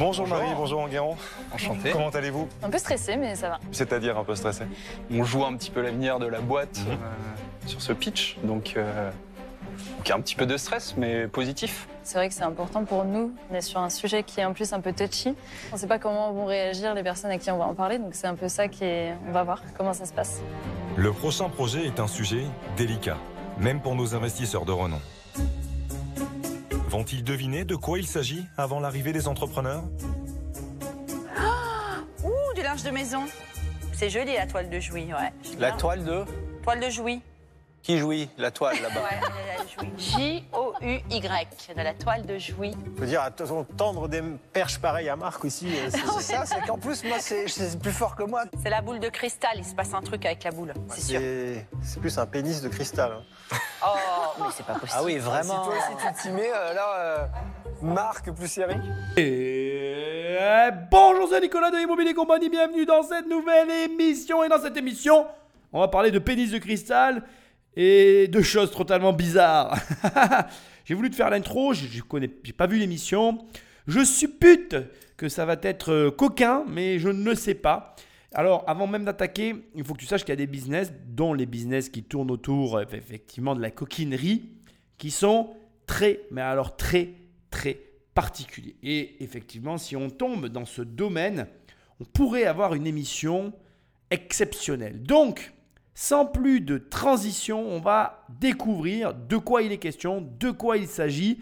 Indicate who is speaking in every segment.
Speaker 1: Bonjour, Marie, bonjour Enguerrand.
Speaker 2: Enchanté.
Speaker 1: Comment allez-vous?
Speaker 3: Un peu stressé, mais ça va.
Speaker 1: C'est-à-dire un peu stressé
Speaker 2: On joue un petit peu l'avenir de la boîte
Speaker 1: Mhm.
Speaker 2: euh, sur ce pitch, donc, euh, donc il y a un petit peu de stress, mais positif.
Speaker 3: C'est vrai que c'est important pour nous. On est sur un sujet qui est en plus un peu touchy. On ne sait pas comment vont réagir les personnes à qui on va en parler, donc c'est un peu ça qui est. On va voir comment ça se passe.
Speaker 4: Le prochain projet est un sujet délicat, même pour nos investisseurs de renom. Vont-ils deviner de quoi il s'agit avant l'arrivée des entrepreneurs
Speaker 5: Ouh, du linge de maison. C'est joli la toile de Jouy, ouais.
Speaker 6: La toile de
Speaker 5: Toile de Jouy.
Speaker 6: Qui jouit La toile là-bas.
Speaker 5: Jouy. De la toile de Jouy.
Speaker 7: Je veux dire, attention, tendre des perches pareilles à Marc aussi. euh, c'est-
Speaker 6: C'est ça, c'est qu'en plus, moi, c'est c'est plus fort que moi.
Speaker 5: C'est la boule de cristal, il se passe un truc avec la boule, c'est sûr.
Speaker 7: C'est c'est plus un pénis de cristal. hein.
Speaker 5: Oh, mais c'est pas possible.
Speaker 6: Ah oui, vraiment. Si toi aussi tu t'y mets, euh, là, euh, Marc plus Eric.
Speaker 8: Et bonjour, c'est Nicolas de Immobilier Compagnie, bienvenue dans cette nouvelle émission. Et dans cette émission, on va parler de pénis de cristal et de choses totalement bizarres. j'ai voulu te faire l'intro, je, connais, j'ai pas vu l'émission. Je suppute que ça va être euh, coquin, mais je ne sais pas. Alors, avant même d'attaquer, il faut que tu saches qu'il y a des business, dont les business qui tournent autour euh, effectivement de la coquinerie, qui sont très, mais alors très, très particuliers. Et effectivement, si on tombe dans ce domaine, on pourrait avoir une émission exceptionnelle. Donc, sans plus de transition, on va découvrir de quoi il est question, de quoi il s'agit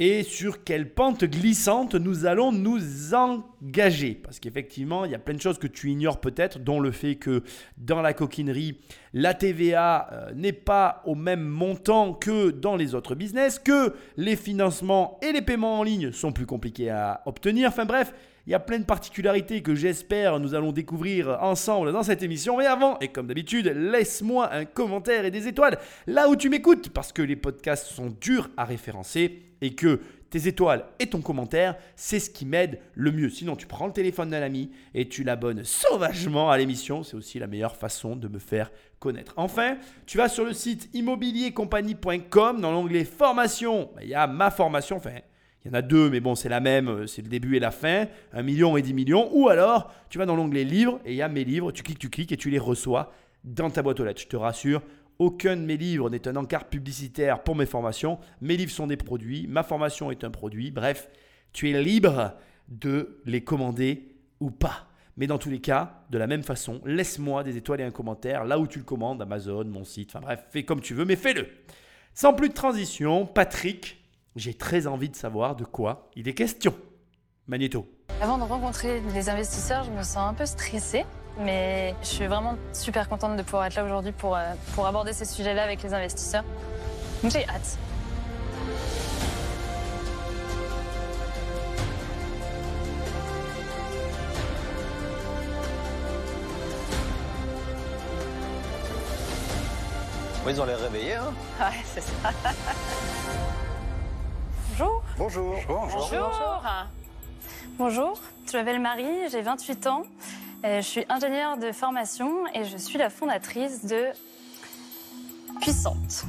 Speaker 8: et sur quelle pente glissante nous allons nous engager. Parce qu'effectivement, il y a plein de choses que tu ignores peut-être, dont le fait que dans la coquinerie, la TVA euh, n'est pas au même montant que dans les autres business, que les financements et les paiements en ligne sont plus compliqués à obtenir. Enfin bref, il y a plein de particularités que j'espère nous allons découvrir ensemble dans cette émission. Mais avant, et comme d'habitude, laisse-moi un commentaire et des étoiles là où tu m'écoutes, parce que les podcasts sont durs à référencer et que tes étoiles et ton commentaire, c'est ce qui m'aide le mieux. Sinon, tu prends le téléphone d'un ami et tu l'abonnes sauvagement à l'émission. C'est aussi la meilleure façon de me faire connaître. Enfin, tu vas sur le site immobiliercompagnie.com. Dans l'onglet formation, bah, il y a ma formation. Enfin, il y en a deux, mais bon, c'est la même, euh, c'est le début et la fin, 1 million et 10 millions. Ou alors, tu vas dans l'onglet livres et il y a mes livres, tu cliques, tu cliques et tu les reçois dans ta boîte aux lettres. Je te rassure, aucun de mes livres n'est un encart publicitaire pour mes formations. Mes livres sont des produits, ma formation est un produit. Bref, tu es libre de les commander ou pas. Mais dans tous les cas, de la même façon, laisse-moi des étoiles et un commentaire là où tu le commandes, Amazon, mon site, enfin bref, fais comme tu veux, mais fais-le. Sans plus de transition, Patrick, j'ai très envie de savoir de quoi il est question. Magnéto.
Speaker 3: Avant de rencontrer les investisseurs, je me sens un peu stressée, mais je suis vraiment super contente de pouvoir être là aujourd'hui pour, euh, pour aborder ces sujets-là avec les investisseurs. Donc j'ai hâte.
Speaker 6: Oui, ils ont l'air réveillés, hein.
Speaker 5: Ouais, c'est ça. Bonjour.
Speaker 7: Bonjour.
Speaker 5: Bonjour.
Speaker 3: Bonjour, je m'appelle Marie, j'ai 28 ans, euh, je suis ingénieure de formation et je suis la fondatrice de Puissante.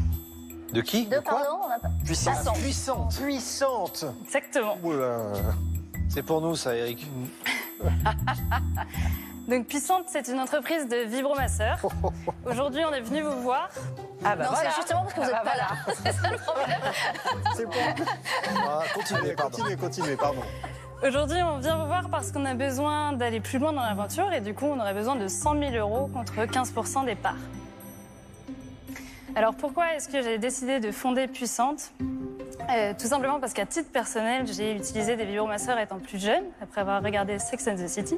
Speaker 6: De qui?
Speaker 3: De pardon, on a pas...
Speaker 7: Puissante. Puissante. Puissante.
Speaker 3: Exactement.
Speaker 7: Oula.
Speaker 6: C'est pour nous, ça, Eric.
Speaker 3: Donc Puissante, c'est une entreprise de vibromasseurs. Aujourd'hui, on est venu vous voir.
Speaker 5: Ah bah
Speaker 3: non,
Speaker 5: voilà.
Speaker 3: c'est justement parce que vous
Speaker 5: Ah
Speaker 3: n'êtes
Speaker 5: bah
Speaker 3: pas là. C'est ça le problème.
Speaker 7: C'est bon. Ah, continuez, continuez, continuez, pardon.
Speaker 3: Aujourd'hui, on vient vous voir parce qu'on a besoin d'aller plus loin dans l'aventure et du coup, on aurait besoin de 100 000 euros contre 15% des parts. Alors pourquoi est-ce que j'ai décidé de fonder Puissante? Euh, Tout simplement parce qu'à titre personnel, j'ai utilisé des vibromasseurs étant plus jeune, après avoir regardé Sex and the City,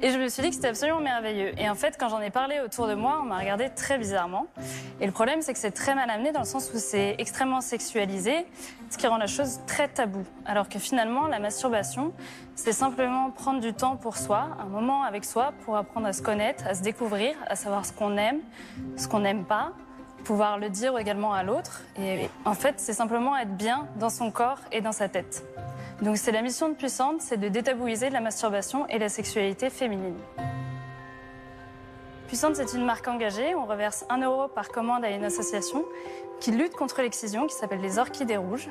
Speaker 3: et je me suis dit que c'était absolument merveilleux. Et en fait, quand j'en ai parlé autour de moi, on m'a regardé très bizarrement. Et le problème, c'est que c'est très mal amené dans le sens où c'est extrêmement sexualisé, ce qui rend la chose très taboue. Alors que finalement, la masturbation, c'est simplement prendre du temps pour soi, un moment avec soi, pour apprendre à se connaître, à se découvrir, à savoir ce qu'on aime, ce qu'on n'aime pas, pouvoir le dire également à l'autre. Et en fait, c'est simplement être bien dans son corps et dans sa tête. Donc c'est la mission de Puissante, c'est de détabouiser la masturbation et la sexualité féminine. Puissante, c'est une marque engagée. On reverse 1 euro par commande à une association qui lutte contre l'excision, qui s'appelle les Orchidées Rouges.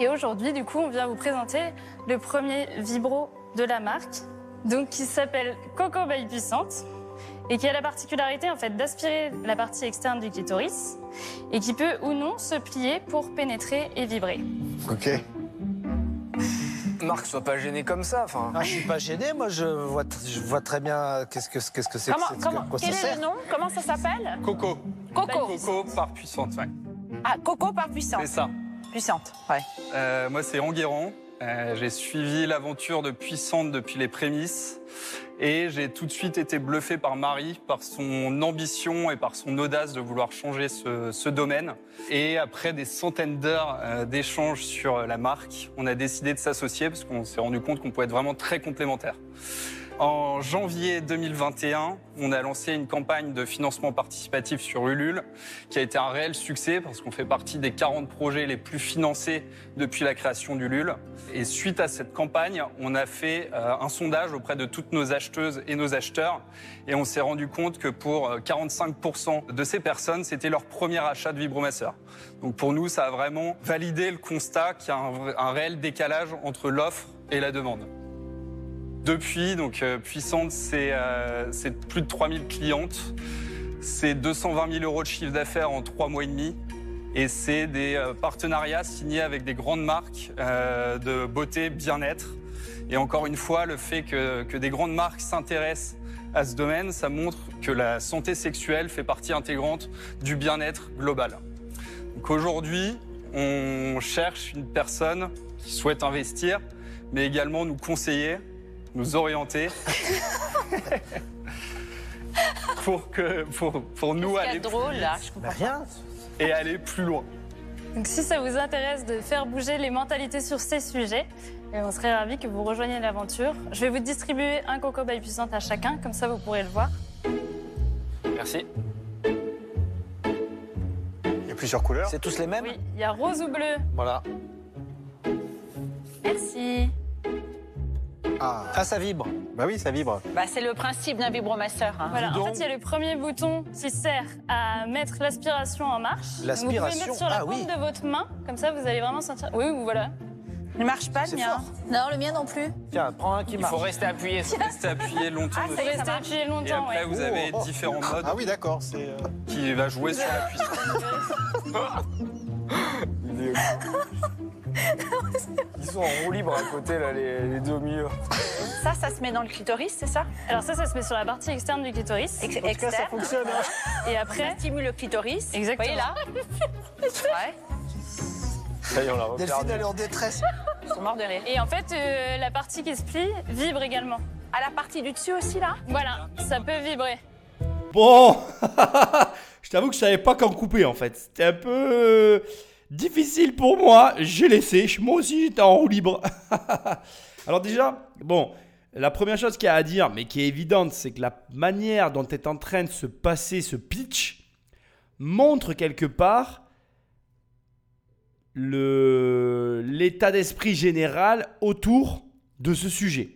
Speaker 3: Et aujourd'hui, du coup, on vient vous présenter le premier vibro de la marque, donc qui s'appelle Coco by Puissante et qui a la particularité en fait d'aspirer la partie externe du clitoris et qui peut ou non se plier pour pénétrer et vibrer.
Speaker 7: Ok.
Speaker 6: Marc, sois pas gêné comme ça. Enfin,
Speaker 7: Ah, je suis pas gêné, moi je vois, je vois très bien qu'est-ce que qu'est-ce que c'est.
Speaker 5: Comment,
Speaker 7: que c'est-
Speaker 5: comment,
Speaker 7: quoi ça
Speaker 5: quel est
Speaker 7: sert.
Speaker 5: le nom? Comment ça s'appelle?
Speaker 2: Coco.
Speaker 5: Coco.
Speaker 2: Coco par puissante, ouais.
Speaker 5: Ah, Coco par puissante.
Speaker 2: C'est ça.
Speaker 5: Puissante, ouais.
Speaker 2: Euh, moi, c'est Enguerrand. Euh, j'ai suivi l'aventure de Puissante depuis les prémices. Et j'ai tout de suite été bluffé par Marie, par son ambition et par son audace de vouloir changer ce, domaine. Et après des centaines d'heures euh, d'échanges sur la marque, on a décidé de s'associer parce qu'on s'est rendu compte qu'on pouvait être vraiment très complémentaires. En janvier 2021, on a lancé une campagne de financement participatif sur Ulule qui a été un réel succès parce qu'on fait partie des 40 projets les plus financés depuis la création d'Ulule. Et suite à cette campagne, on a fait euh, un sondage auprès de toutes nos acheteuses et nos acheteurs et on s'est rendu compte que pour euh, 45% de ces personnes, c'était leur premier achat de vibromasseur. Donc pour nous, ça a vraiment validé le constat qu'il y a un réel décalage entre l'offre et la demande. Depuis, donc euh, Puissante, c'est euh, c'est plus de 3000 clientes, c'est 220 000 euros de chiffre d'affaires en trois mois et demi, et c'est des euh, partenariats signés avec des grandes marques de beauté, bien-être. Et encore une fois, le fait que, que des grandes marques s'intéressent à ce domaine, ça montre que la santé sexuelle fait partie intégrante du bien-être global. Donc aujourd'hui, on cherche une personne qui souhaite investir, mais également nous conseiller, nous orienter. pour, que, pour, pour nous aller
Speaker 5: de drôle,
Speaker 2: plus
Speaker 5: là Je comprends.
Speaker 7: rien.
Speaker 2: et aller plus loin.
Speaker 3: Donc si ça vous intéresse de faire bouger les mentalités sur ces sujets, eh, on serait ravis que vous rejoigniez l'aventure. Je vais vous distribuer un Coco by Puissante à chacun, comme ça vous pourrez le voir.
Speaker 6: merci.
Speaker 1: Il y a plusieurs couleurs.
Speaker 7: C'est tous les mêmes?
Speaker 3: Oui, il y a rose ou bleu.
Speaker 7: Voilà.
Speaker 3: Merci.
Speaker 7: Ah. ah, ça vibre.
Speaker 1: Bah oui, ça vibre.
Speaker 5: Bah, c'est le principe d'un vibromasseur. hein.
Speaker 3: Voilà, en fait, il y a le premier bouton qui sert à mettre l'aspiration en marche. Donc, Vous pouvez
Speaker 7: L'aspiration,
Speaker 3: mettre sur la
Speaker 7: ah
Speaker 3: paume
Speaker 7: oui.
Speaker 3: de votre main, comme ça vous allez vraiment sentir. Oui, oui, voilà.
Speaker 5: Il marche pas, le mien.
Speaker 3: Non, le mien non plus.
Speaker 7: Tiens, prends un qui
Speaker 6: Il
Speaker 7: marche.
Speaker 6: faut rester appuyé.
Speaker 2: Restez appuyé longtemps
Speaker 5: Ah,
Speaker 2: dessus.
Speaker 3: restez
Speaker 5: marche.
Speaker 3: appuyé
Speaker 2: Et
Speaker 3: longtemps,
Speaker 2: après,
Speaker 3: ouais.
Speaker 2: vous avez
Speaker 7: Oh.
Speaker 2: différents modes
Speaker 1: Ah oui, d'accord. C'est. euh,
Speaker 2: qui va jouer sur la puissance.
Speaker 6: Ils sont en roue libre à côté, là, les, les deux au milieu.
Speaker 5: Ça, ça se met dans le clitoris, c'est ça?
Speaker 3: Alors ça, ça se met sur la partie externe du clitoris.
Speaker 5: Ex-
Speaker 6: En tout cas, ça
Speaker 5: Externe.
Speaker 6: fonctionne. hein.
Speaker 3: Et
Speaker 5: Ça
Speaker 3: après,
Speaker 5: stimule le clitoris.
Speaker 3: Exactement.
Speaker 5: Vous voyez là Ouais.
Speaker 6: Ça y est, on l'a
Speaker 7: Delphine,
Speaker 6: reperdu.
Speaker 7: elle est en détresse.
Speaker 5: Ils sont morts de rire.
Speaker 3: et en fait, euh, la partie qui se plie vibre également.
Speaker 5: À la partie du dessus aussi, là?
Speaker 3: Voilà, ça peut vibrer.
Speaker 8: Bon, je t'avoue que je savais pas quand couper en fait. C'était un peu euh, difficile pour moi. J'ai laissé. Moi aussi, j'étais en roue libre. Alors déjà, bon, la première chose qu'il y a à dire, mais qui est évidente, c'est que la manière dont est en train de se passer ce pitch montre quelque part l'état d'esprit général autour de ce sujet.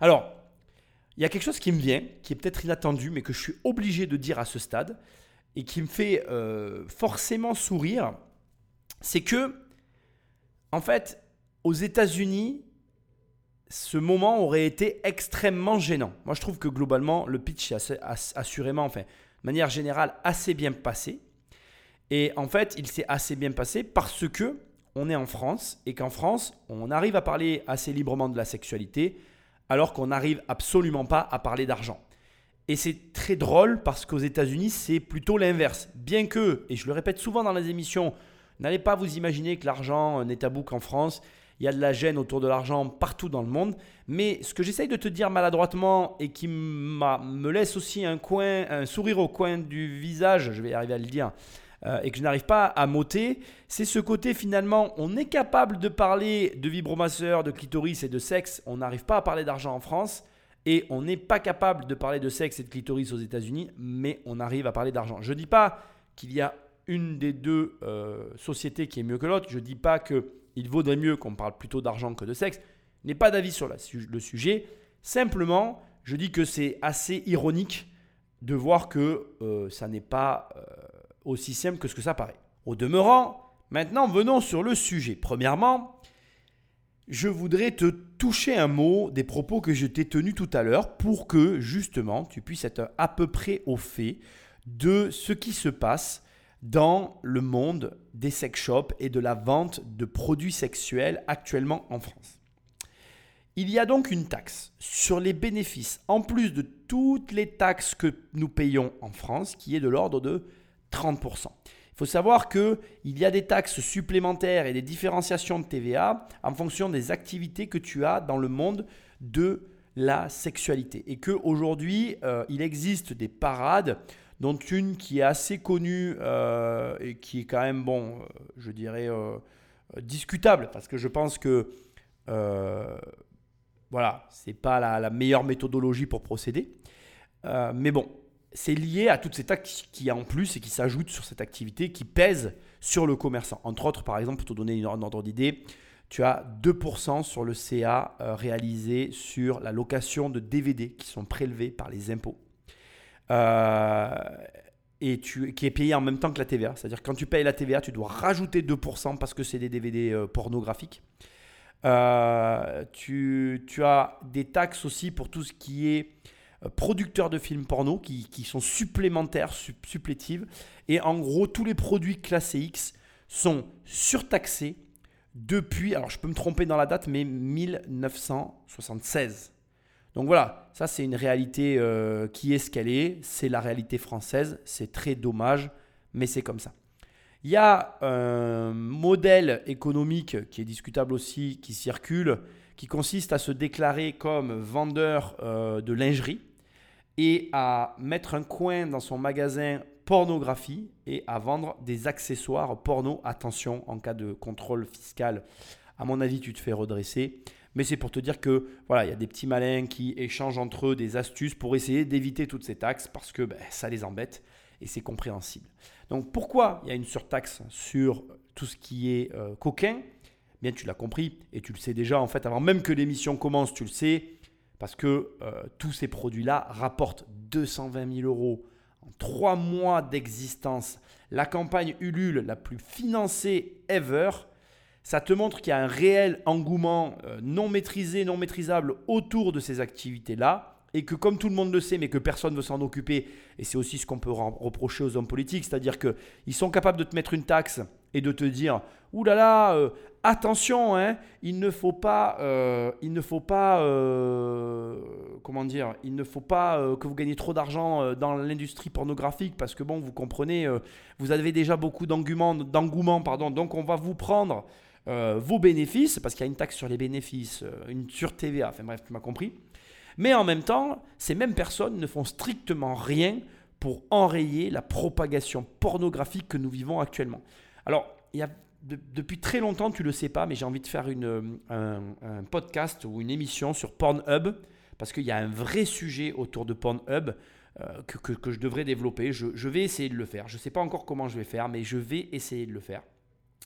Speaker 8: Alors, il y a quelque chose qui me vient, qui est peut-être inattendu, mais que je suis obligé de dire à ce stade, et qui me fait euh, forcément sourire, c'est que, en fait, aux États-Unis, ce moment aurait été extrêmement gênant. Moi, je trouve que globalement, le pitch est assurément, enfin, de manière générale, assez bien passé. Et en fait, il s'est assez bien passé parce que on est en France et qu'en France, on arrive à parler assez librement de la sexualité, alors qu'on n'arrive absolument pas à parler d'argent. Et c'est très drôle parce qu'aux États-Unis, c'est plutôt l'inverse. Bien que, et je le répète souvent dans les émissions, n'allez pas vous imaginer que l'argent n'est tabou qu'en France. Il y a de la gêne autour de l'argent partout dans le monde. Mais ce que j'essaye de te dire maladroitement et qui me laisse aussi un sourire au coin du visage, je vais arriver à le dire, euh, et que je n'arrive pas à m'ôter, c'est ce côté finalement, on est capable de parler de vibromasseur, de clitoris et de sexe, on n'arrive pas à parler d'argent en France, et on n'est pas capable de parler de sexe et de clitoris aux États-Unis, mais on arrive à parler d'argent. Je ne dis pas qu'il y a une des deux euh, sociétés qui est mieux que l'autre, je ne dis pas qu'il vaudrait mieux qu'on parle plutôt d'argent que de sexe, n'ai pas d'avis sur le sujet, simplement je dis que c'est assez ironique de voir que euh, ça n'est pas euh, aussi simple que ce que ça paraît. Au demeurant, maintenant venons sur le sujet. Premièrement, je voudrais te toucher un mot des propos que je t'ai tenus tout à l'heure pour que justement tu puisses être à peu près au fait de ce qui se passe dans le monde des sex shops et de la vente de produits sexuels actuellement en France. Il y a donc une taxe sur les bénéfices, en plus de toutes les taxes que nous payons en France, qui est de l'ordre de 30%. Il faut savoir qu'il y a des taxes supplémentaires et des différenciations de TVA en fonction des activités que tu as dans le monde de la sexualité. Et qu'aujourd'hui, euh, il existe des parades, dont une qui est assez connue euh, et qui est quand même, bon, euh, je dirais, discutable, parce que je pense que voilà, c'est pas la, meilleure méthodologie pour procéder. Euh, mais bon, c'est lié à toutes ces taxes qui en plus et qui s'ajoutent sur cette activité qui pèsent sur le commerçant. Entre autres, par exemple, pour te donner un ordre d'idée, tu as 2% sur le CA euh, réalisé sur la location de DVD qui sont prélevés par les impôts. Euh, et qui est payé en même temps que la TVA. C'est-à-dire quand tu payes la TVA, tu dois rajouter 2% parce que c'est des DVD pornographiques. Euh, tu, as des taxes aussi pour tout ce qui est euh, producteur de films porno qui, sont supplémentaires, supplétives. Et en gros, tous les produits classés X sont surtaxés depuis, alors je peux me tromper dans la date, mais 1976. Donc voilà, ça c'est une réalité euh, qui est ce qu'elle est, c'est la réalité française, c'est très dommage, mais c'est comme ça. Il y a un modèle économique qui est discutable aussi, qui circule, qui consiste à se déclarer comme vendeur euh, de lingerie et à mettre un coin dans son magasin pornographie et à vendre des accessoires porno. Attention, en cas de contrôle fiscal, à mon avis, tu te fais redresser. Mais c'est pour te dire que voilà, il y a des petits malins qui échangent entre eux des astuces pour essayer d'éviter toutes ces taxes parce que ben, ça les embête et c'est compréhensible. Donc pourquoi il y a une surtaxe sur tout ce qui est euh, coquin? Bien, tu l'as compris et tu le sais déjà en fait avant même que l'émission commence, tu le sais parce que euh, tous ces produits-là rapportent 220 000 euros en trois mois d'existence. La campagne Ulule la plus financée ever. Ça te montre qu'il y a un réel engouement euh, non maîtrisé, non maîtrisable autour de ces activités-là et que comme tout le monde le sait, mais que personne ne veut s'en occuper, et c'est aussi ce qu'on peut reprocher aux hommes politiques, c'est-à-dire qu'ils sont capables de te mettre une taxe et de te dire, ouh là là, euh, attention, hein, il ne faut pas, euh, il ne faut pas, comment dire, il ne faut pas que vous gagnez trop d'argent dans l'industrie pornographique, parce que bon, vous comprenez, vous avez déjà beaucoup d'engouement, d'engouement, pardon, donc on va vous prendre vos bénéfices, parce qu'il y a une taxe sur les bénéfices, une sur TVA, enfin bref, tu m'as compris. Mais en même temps, ces mêmes personnes ne font strictement rien pour enrayer la propagation pornographique que nous vivons actuellement. Alors, il y a, depuis très longtemps, tu ne le sais pas, mais j'ai envie de faire une, un, podcast ou une émission sur Pornhub, parce qu'il y a un vrai sujet autour de Pornhub euh, que, que, je devrais développer. Je vais essayer de le faire. Je ne sais pas encore comment je vais faire, mais je vais essayer de le faire.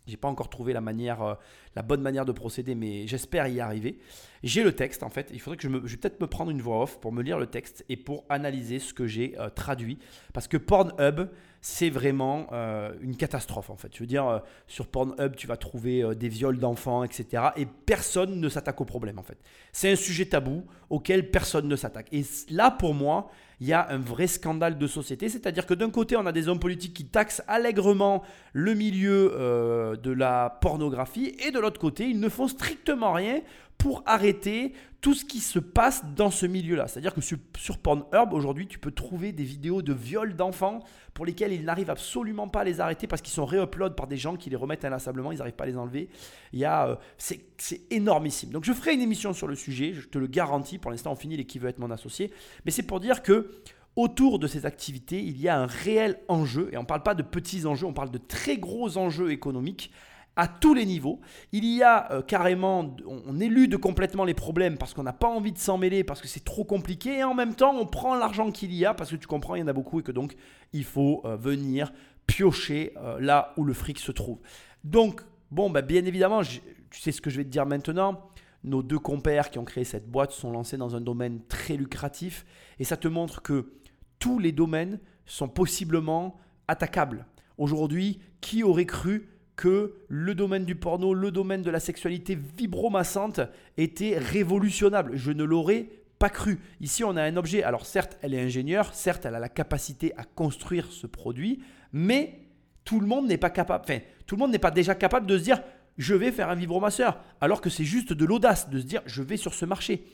Speaker 8: J'ai pas encore trouvé la euh, la bonne manière de procéder, mais j'espère y arriver. J'ai le texte en fait. Il faudrait que je, me, je vais peut-être me prendre une voix off pour me lire le texte et pour analyser ce que j'ai euh, traduit. Parce que Pornhub, c'est vraiment euh, une catastrophe en fait. Je veux dire, sur Pornhub, tu vas trouver des viols d'enfants, etc. Et personne ne s'attaque au problème en fait. C'est un sujet tabou auquel personne ne s'attaque. Et là, pour moi, il y a un vrai scandale de société. C'est-à-dire que d'un côté, on a des hommes politiques qui taxent allègrement le milieu euh, de la pornographie, et de l'autre côté, ils ne font strictement rien pour arrêter tout ce qui se passe dans ce milieu-là. C'est-à-dire que sur, Pornhub, aujourd'hui, tu peux trouver des vidéos de viols d'enfants pour lesquels ils n'arrivent absolument pas à les arrêter parce qu'ils sont réupload par des gens qui les remettent inlassablement, ils n'arrivent pas à les enlever. Il y a, euh, c'est, énormissime. Donc je ferai une émission sur le sujet, je te le garantis. Pour l'instant, on finit les qui veut être mon associé. Mais c'est pour dire que autour de ces activités, il y a un réel enjeu, et on ne parle pas de petits enjeux, on parle de très gros enjeux économiques à tous les niveaux. Il y a euh, carrément, on, élude complètement les problèmes parce qu'on n'a pas envie de s'en mêler, parce que c'est trop compliqué, et en même temps, on prend l'argent qu'il y a, parce que tu comprends, il y en a beaucoup, et que donc, il faut euh, venir piocher euh, là où le fric se trouve. Donc, bon, bah, bien évidemment, tu sais ce que je vais te dire maintenant. Nos deux compères qui ont créé cette boîte sont lancés dans un domaine très lucratif, et ça te montre que tous les domaines sont possiblement attaquables. Aujourd'hui, qui aurait cru que le domaine du porno, le domaine de la sexualité vibromassante était révolutionnable. Je ne l'aurais pas cru. Ici, on a un objet. Alors certes, elle est ingénieure, certes, elle a la capacité à construire ce produit, mais tout le monde n'est pas capable. Enfin, tout le monde n'est pas déjà capable de se dire je vais faire un vibromasseur, alors que c'est juste de l'audace de se dire je vais sur ce marché.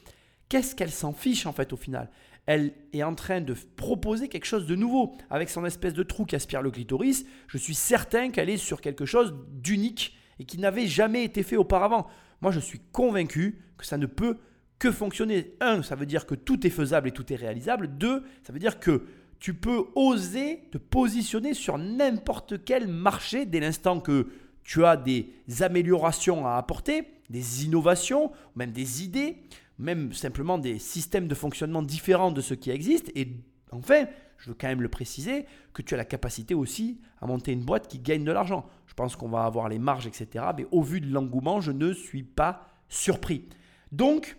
Speaker 8: Qu'est-ce qu'elle s'en fiche en fait au final? Elle est en train de proposer quelque chose de nouveau avec son espèce de trou qui aspire le clitoris. Je suis certain qu'elle est sur quelque chose d'unique et qui n'avait jamais été fait auparavant. Moi, je suis convaincu que ça ne peut que fonctionner. Un, ça veut dire que tout est faisable et tout est réalisable. Deux, ça veut dire que tu peux oser te positionner sur n'importe quel marché dès l'instant que tu as des améliorations à apporter, des innovations, même des idées, même simplement des systèmes de fonctionnement différents de ceux qui existent. Et enfin, je veux quand même le préciser, que tu as la capacité aussi à monter une boîte qui gagne de l'argent. Je pense qu'on va avoir les marges, etc. Mais au vu de l'engouement, je ne suis pas surpris. Donc,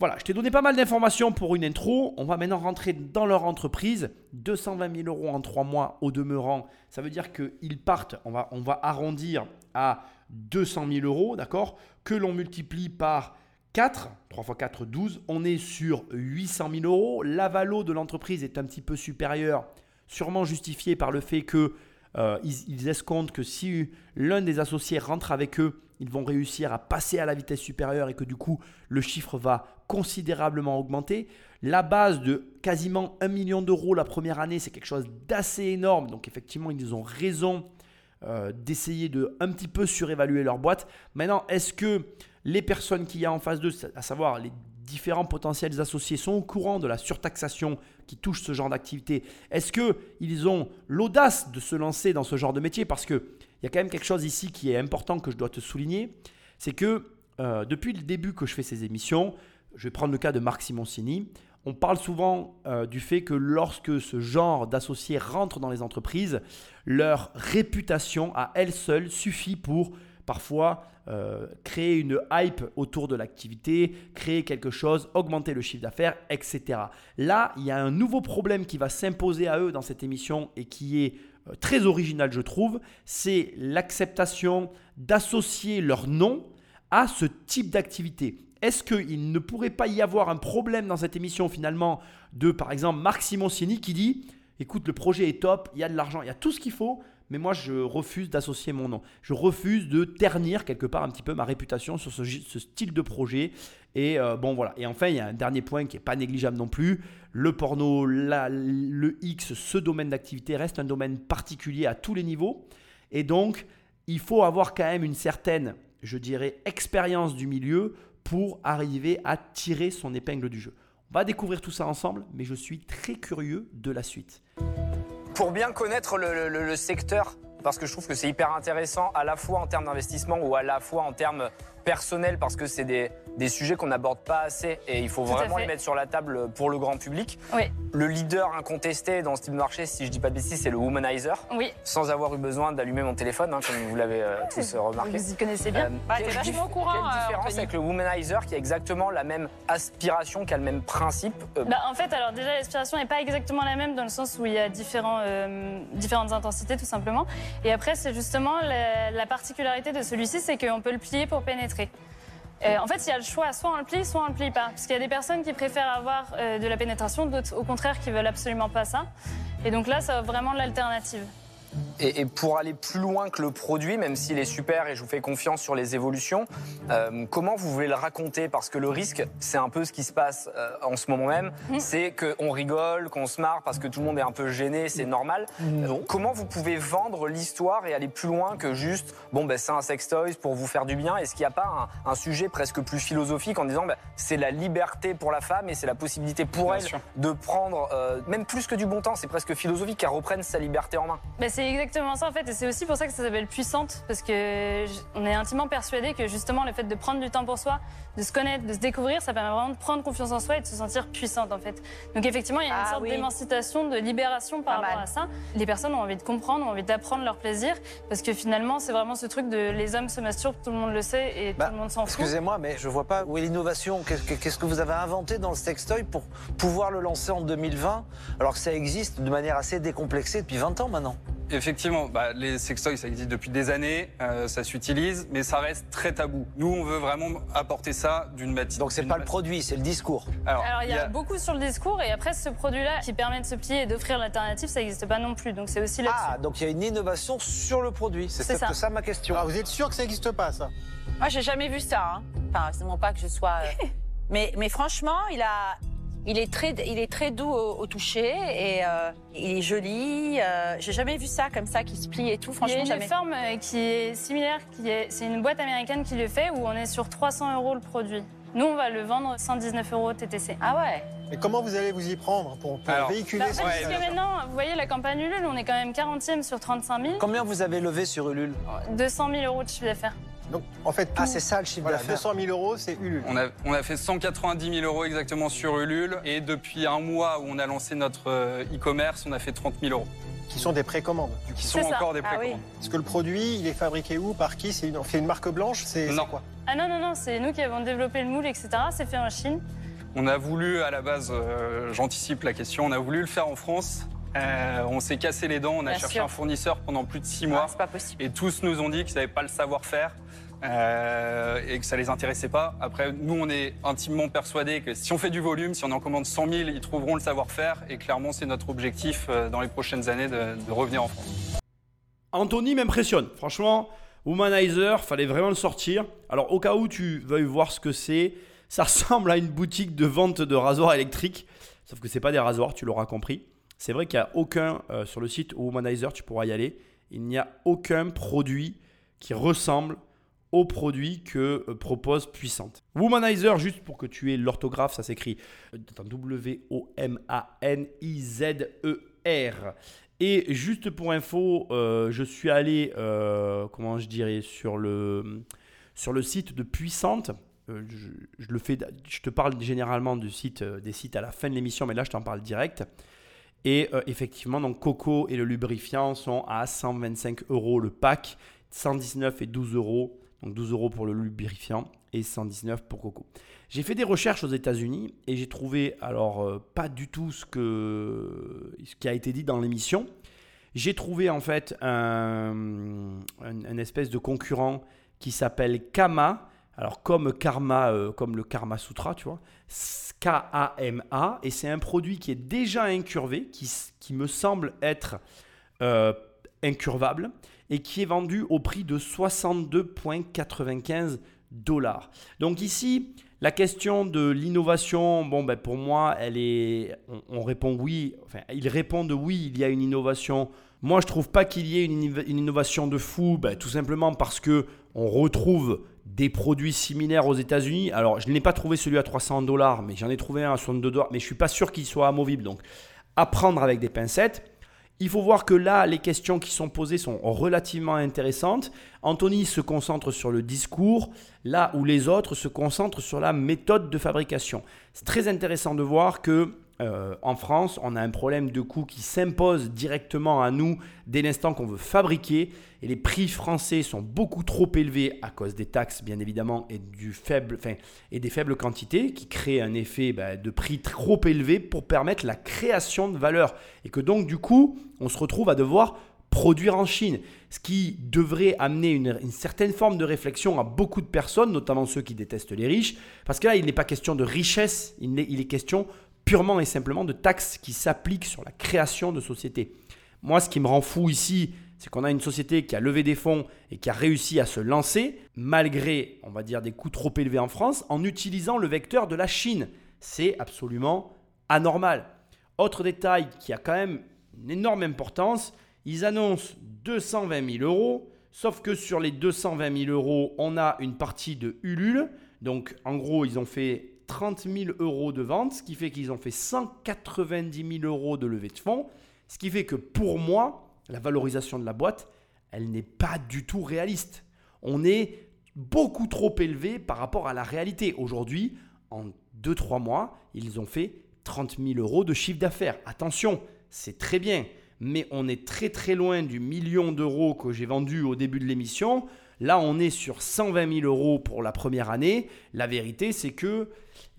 Speaker 8: voilà, je t'ai donné pas mal d'informations pour une intro. On va maintenant rentrer dans leur entreprise. 220 000 euros en 3 mois au demeurant. Ça veut dire qu'ils partent, on va, on va arrondir à 200 000 euros, d'accord Que l'on multiplie par 4, 3 x 4, 12, on est sur 800 000 euros. La valo de l'entreprise est un petit peu supérieure, sûrement justifiée par le fait que euh, ils, ils escomptent que si l'un des associés rentre avec eux, ils vont réussir à passer à la vitesse supérieure et que du coup le chiffre va considérablement augmenter. La base de quasiment 1 million d'euros la première année, c'est quelque chose d'assez énorme. Donc effectivement, ils ont raison euh, d'essayer de un petit peu surévaluer leur boîte. Maintenant, est-ce que les personnes qu'il y a en face d'eux, à savoir les différents potentiels associés, sont au courant de la surtaxation qui touche ce genre d'activité. Est-ce qu'ils ont l'audace de se lancer dans ce genre de métier? Parce qu'il y a quand même quelque chose ici qui est important que je dois te souligner, c'est que euh, depuis le début que je fais ces émissions, je vais prendre le cas de Marc Simoncini, on parle souvent euh, du fait que lorsque ce genre d'associés rentre dans les entreprises, leur réputation à elle seule suffit pour parfois euh, créer une hype autour de l'activité, créer quelque chose, augmenter le chiffre d'affaires, etc. Là, il y a un nouveau problème qui va s'imposer à eux dans cette émission et qui est euh, très original, je trouve, c'est l'acceptation d'associer leur nom à ce type d'activité. Est-ce qu'il ne pourrait pas y avoir un problème dans cette émission finalement de, par exemple, Marc Simoncini qui dit, écoute, le projet est top, il y a de l'argent, il y a tout ce qu'il faut, mais moi je refuse d'associer mon nom. Je refuse de ternir quelque part un petit peu ma réputation sur ce, style de projet. Et euh, bon voilà. Et enfin, il y a un dernier point qui n'est pas négligeable non plus. Le porno, le X, ce domaine d'activité reste un domaine particulier à tous les niveaux. Et donc, il faut avoir quand même une certaine, je dirais, expérience du milieu pour arriver à tirer son épingle du jeu. On va découvrir tout ça ensemble, mais je suis très curieux de la suite
Speaker 6: pour bien connaître le, secteur, parce que je trouve que c'est hyper intéressant à la fois en termes d'investissement ou à la fois en termes personnels, parce que c'est des, des sujets qu'on n'aborde pas assez et il faut vraiment les mettre sur la table pour le grand public.
Speaker 3: Oui.
Speaker 6: Le leader incontesté dans ce type de marché, si je dis pas de bêtises, c'est le womanizer.
Speaker 3: Oui.
Speaker 6: Sans avoir eu besoin d'allumer mon téléphone, hein, comme vous l'avez euh, tous remarqué.
Speaker 3: Vous y connaissez bien. Euh,
Speaker 5: bah, vachement au courant.
Speaker 6: Quelle euh, différence avec le womanizer qui a exactement la même aspiration, qui a le même principe
Speaker 3: bah, En fait, alors déjà, l'aspiration n'est pas exactement la même dans le sens où il y a différents, différentes intensités tout simplement. Et après, c'est justement la, la particularité de celui-ci, c'est qu'on peut le plier pour pénétrer. Euh, en fait, il y a le choix, soit on le plie, soit on le plie pas. Parce qu'il y a des personnes qui préfèrent avoir euh, de la pénétration, d'autres au contraire qui veulent absolument pas ça. Et donc là, ça vraiment l'alternative.
Speaker 6: Et, pour aller plus loin que le produit, même s'il est super et je vous fais confiance sur les évolutions, euh, comment vous voulez le raconter? Parce que le risque, c'est un peu ce qui se passe euh, en ce moment même, mmh. c'est qu'on rigole, qu'on se marre parce que tout le monde est un peu gêné, c'est normal. Mmh. Euh, comment vous pouvez vendre l'histoire et aller plus loin que juste, bon, ben, c'est un sextoys pour vous faire du bien? Est-ce qu'il n'y a pas un, sujet presque plus philosophique en disant, ben, c'est la liberté pour la femme et c'est la possibilité pour elle de prendre, même plus que du bon temps, c'est presque philosophique, qu'elle reprenne sa liberté en main?
Speaker 3: Ben, C'est exactement ça en fait, et c'est aussi pour ça que ça s'appelle puissante, parce que on est intimement persuadé que justement le fait de prendre du temps pour soi, de se connaître, de se découvrir, ça permet vraiment de prendre confiance en soi et de se sentir puissante en fait. Donc effectivement, il y a une ah sorte d'émancipation, de libération par rapport à ça. Les personnes ont envie de comprendre, ont envie d'apprendre leur plaisir, parce que finalement, c'est vraiment ce truc de les hommes se masturbent, tout le monde le sait et tout
Speaker 7: bah,
Speaker 3: le monde s'en fout.
Speaker 7: Excusez-moi, mais je vois pas où est l'innovation. Qu'est-ce que vous avez inventé dans le sextoy pour pouvoir le lancer en 2020, alors que ça existe de manière assez décomplexée depuis 20 ans maintenant?
Speaker 2: Effectivement, bah, les sextoys, ça existe depuis des années, euh, ça s'utilise, mais ça reste très tabou. Nous, on veut vraiment apporter ça d'une matière.
Speaker 7: Donc c'est pas le produit, c'est le discours.
Speaker 2: Alors,
Speaker 3: Alors, il y a beaucoup sur le discours, et après, ce produit-là qui permet de se plier et d'offrir l'alternative, ça n'existe pas non plus. Donc, c'est aussi là-dessus.
Speaker 7: Ah, donc il y a une innovation sur le produit. C'est ça.
Speaker 3: ça.
Speaker 7: ça ma question.
Speaker 1: Alors, vous êtes sûr que ça n'existe pas, ça?
Speaker 5: Moi, j'ai jamais vu ça. Hein. Enfin, c'est non pas que je sois. euh, mais, mais franchement, il a. Il est très, il est très doux au, au toucher et euh, il est joli. Euh, j'ai jamais vu ça comme ça qui se plie et tout.
Speaker 3: Il y a
Speaker 5: Franchement,
Speaker 3: une
Speaker 5: jamais.
Speaker 3: forme euh, qui est similaire, qui est, c'est une boîte américaine qui le fait, où on est sur 300 euros le produit. Nous, on va le vendre 119 euros TTC.
Speaker 5: Ah ouais.
Speaker 1: Et comment vous allez vous y prendre pour, pour
Speaker 2: Alors,
Speaker 1: véhiculer
Speaker 3: Bah,
Speaker 1: ça
Speaker 3: parce que maintenant, vous voyez, la campagne Ulule, on est quand même 40e sur 35 000,
Speaker 7: Combien vous avez levé sur Ulule?
Speaker 3: 200 000 euros de chiffre d'affaires.
Speaker 1: Donc, en fait, tout,
Speaker 7: Ah, c'est ça le chiffre
Speaker 1: voilà,
Speaker 7: d'affaires.
Speaker 1: 200 000 euros, c'est Ulule.
Speaker 2: On a, on a fait 190 000 euros exactement sur Ulule, et depuis un mois où on a lancé notre euh, e-commerce, on a fait 30 000 euros,
Speaker 1: qui sont des précommandes.
Speaker 2: qui sont
Speaker 3: ça.
Speaker 2: encore des
Speaker 5: Ah oui.
Speaker 2: précommandes.
Speaker 1: Parce que le produit, il est fabriqué où Par qui? C'est une, on fait une marque blanche? C'est quoi?
Speaker 3: Ah non, non, non, c'est nous qui avons développé le moule, etc. C'est fait en Chine.
Speaker 2: On a voulu, à la base, euh, j'anticipe la question, on a voulu le faire en France. Euh, on s'est cassé les dents, on a
Speaker 5: Bien
Speaker 2: cherché
Speaker 5: sûr.
Speaker 2: un fournisseur pendant plus de six
Speaker 5: Ah,
Speaker 2: mois.
Speaker 5: c'est pas possible.
Speaker 2: Et tous nous ont dit qu'ils n'avaient pas le savoir-faire euh, et que ça les intéressait pas. Après, nous, on est intimement persuadés que si on fait du volume, si on en commande 100 000, ils trouveront le savoir-faire. Et clairement, c'est notre objectif euh, dans les prochaines années de, de revenir en France.
Speaker 8: Anthony m'impressionne. Franchement, Womanizer, fallait vraiment le sortir. Alors, au cas où tu veuilles voir ce que c'est, ça ressemble à une boutique de vente de rasoirs électriques. Sauf que c'est pas des rasoirs, tu l'auras compris. C'est vrai qu'il n'y a aucun, euh, sur le site Womanizer, tu pourras y aller, il n'y a aucun produit qui ressemble au produit que euh, propose Puissante. Womanizer, juste pour que tu aies l'orthographe, ça s'écrit euh, W-O-M-A-N-I-Z-E-R. Et juste pour info, je suis allé, comment je dirais, sur le, sur le site de Puissante. Je, je le fais, je te parle généralement du site, des sites à la fin de l'émission, mais là je t'en parle direct. Et euh, effectivement, donc Coco et le lubrifiant sont à 125 euros le pack, 119 et 12 euros. Donc 12 euros pour le lubrifiant et 119 pour Coco. J'ai fait des recherches aux États-Unis et j'ai trouvé alors euh, pas du tout ce, que, ce qui a été dit dans l'émission. J'ai trouvé en fait un, espèce de concurrent qui s'appelle Kama. Alors comme Karma, euh, comme le Karma Sutra, tu vois. K-A-M-A. Et c'est un produit qui est déjà incurvé, qui, me semble être euh, incurvable et qui est vendu au prix de 62,95 dollars. Donc ici, la question de l'innovation, bon ben pour moi, elle est, on, on répond oui. Enfin, ils répondent oui, il y a une innovation. Moi, je trouve pas qu'il y ait une, inno- une innovation de fou, ben, tout simplement parce que on retrouve des produits similaires aux États-Unis. Alors, je n'ai pas trouvé celui à 300 dollars, mais j'en ai trouvé un à 62 dollars, mais je suis pas sûr qu'il soit amovible. Donc, à prendre avec des pincettes. Il faut voir que là, les questions qui sont posées sont relativement intéressantes. Anthony se concentre sur le discours, là où les autres se concentrent sur la méthode de fabrication. C'est très intéressant de voir que euh, en France, on a un problème de coût qui s'impose directement à nous dès l'instant qu'on veut fabriquer. Et les prix français sont beaucoup trop élevés à cause des taxes, bien évidemment, et, des faibles quantités qui créent un effet bah, de prix trop élevé pour permettre la création de valeur. Et que donc, du coup, on se retrouve à devoir produire en Chine, ce qui devrait amener une, certaine forme de réflexion à beaucoup de personnes, notamment ceux qui détestent les riches, parce que là, il n'est pas question de richesse, il il est question purement et simplement de taxes qui s'appliquent sur la création de sociétés. Moi, ce qui me rend fou ici, c'est qu'on a une société qui a levé des fonds et qui a réussi à se lancer, malgré, on va dire, des coûts trop élevés en France, en utilisant le vecteur de la Chine. C'est absolument anormal. Autre détail qui a quand même une énorme importance, ils annoncent 220 000 euros, sauf que sur les 220 000 euros, on a une partie de Ulule. Donc en gros, ils ont fait 30 000 euros de vente, ce qui fait qu'ils ont fait 190 000 euros de levée de fonds, ce qui fait que pour moi, la valorisation de la boîte, elle n'est pas du tout réaliste. On est beaucoup trop élevé par rapport à la réalité. Aujourd'hui, en 2-3 mois, ils ont fait 30 000 euros de chiffre d'affaires. Attention, c'est très bien, mais on est très très loin du million d'euros que j'ai vendu au début de l'émission. Là, on est sur 120 000 euros pour la première année. La vérité, c'est que